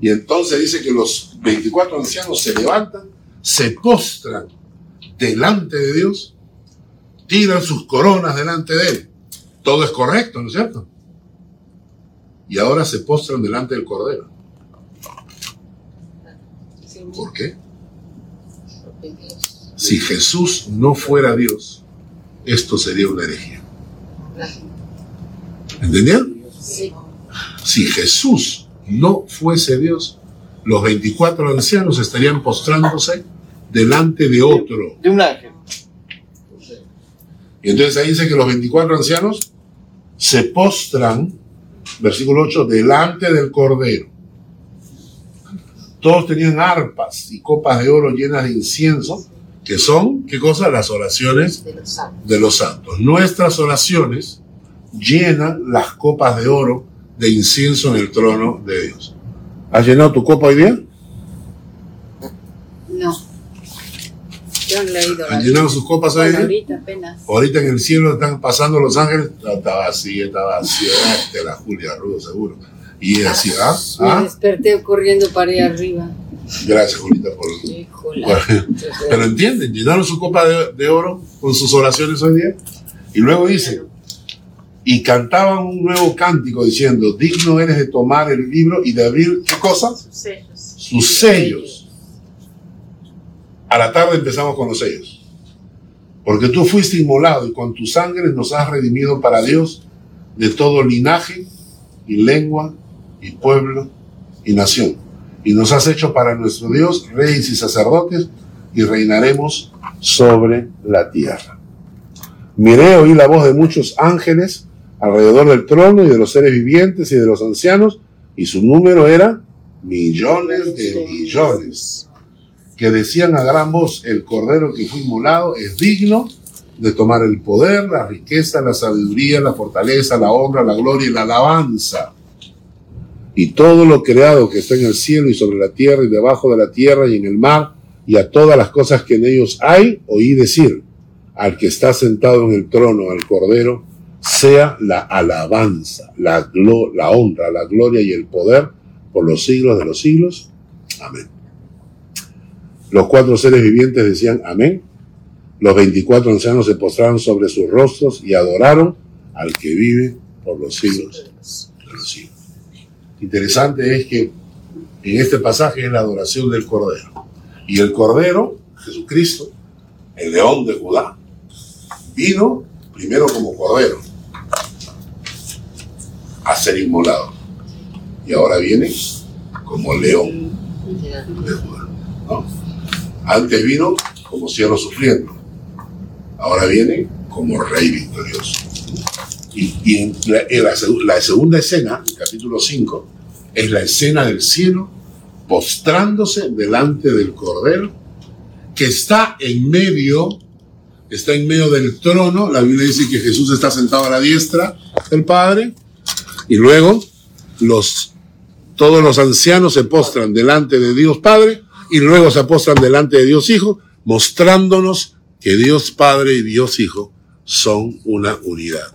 Y entonces dice que los 24 ancianos se levantan, se postran delante de Dios, tiran sus coronas delante de Él. Todo es correcto, ¿no es cierto? Y ahora se postran delante del Cordero. ¿Por qué? Si Jesús no fuera Dios, esto sería una herejía. ¿Entendieron? Sí. Si Jesús no fuese Dios, los 24 ancianos estarían postrándose delante de otro. De un ángel. Y entonces ahí dice que los 24 ancianos se postran, versículo 8, delante del Cordero. Todos tenían arpas y copas de oro llenas de incienso, que son, ¿qué cosa? Las oraciones De los santos. de los santos. Nuestras oraciones llenan las copas de oro de incienso en el trono de Dios. ¿Has llenado tu copa hoy día? han leído ¿Han llenado sus copas día? ahorita apenas. Ahorita en el cielo están pasando los ángeles. Está vacío, está vacío. Este, la Julia Rudo, seguro. Y así, ¿ah? Me ¿Ah? desperté corriendo para ir arriba. Gracias, Julita, por. Híjole. por- Pero entienden, llenaron su copa de, de oro con sus oraciones hoy día. Y luego dice, y cantaban un nuevo cántico diciendo, digno eres de tomar el libro y de abrir, ¿qué cosa? Sus sellos. A la tarde empezamos con los sellos. Porque tú fuiste inmolado y con tu sangre nos has redimido para Dios de todo linaje y lengua y pueblo y nación. Y nos has hecho para nuestro Dios reyes y sacerdotes y reinaremos sobre la tierra. Miré, oí la voz de muchos ángeles alrededor del trono y de los seres vivientes y de los ancianos, y su número era millones de millones, que decían a gran voz, el cordero que fue inmolado es digno de tomar el poder, la riqueza, la sabiduría, la fortaleza, la honra, la gloria y la alabanza. Y todo lo creado que está en el cielo y sobre la tierra y debajo de la tierra y en el mar, y a todas las cosas que en ellos hay, oí decir, al que está sentado en el trono, al cordero, sea la alabanza, la, la honra, la gloria y el poder por los siglos de los siglos. Amén. Los cuatro seres vivientes decían amén. Los veinticuatro ancianos se postraron sobre sus rostros y adoraron al que vive por los siglos de los siglos. Interesante es que en este pasaje es la adoración del Cordero. Y el Cordero, Jesucristo, el león de Judá, vino primero como Cordero a ser inmolado. Y ahora viene como león de Judá. Antes vino como siervo sufriendo. Ahora viene como rey victorioso. Y, en la, segunda escena, el capítulo 5, es la escena del cielo postrándose delante del Cordero, que está en medio, está en medio del trono. La Biblia dice que Jesús está sentado a la diestra del Padre, y luego todos los ancianos se postran delante de Dios Padre, y luego se postran delante de Dios Hijo, mostrándonos que Dios Padre y Dios Hijo son una unidad.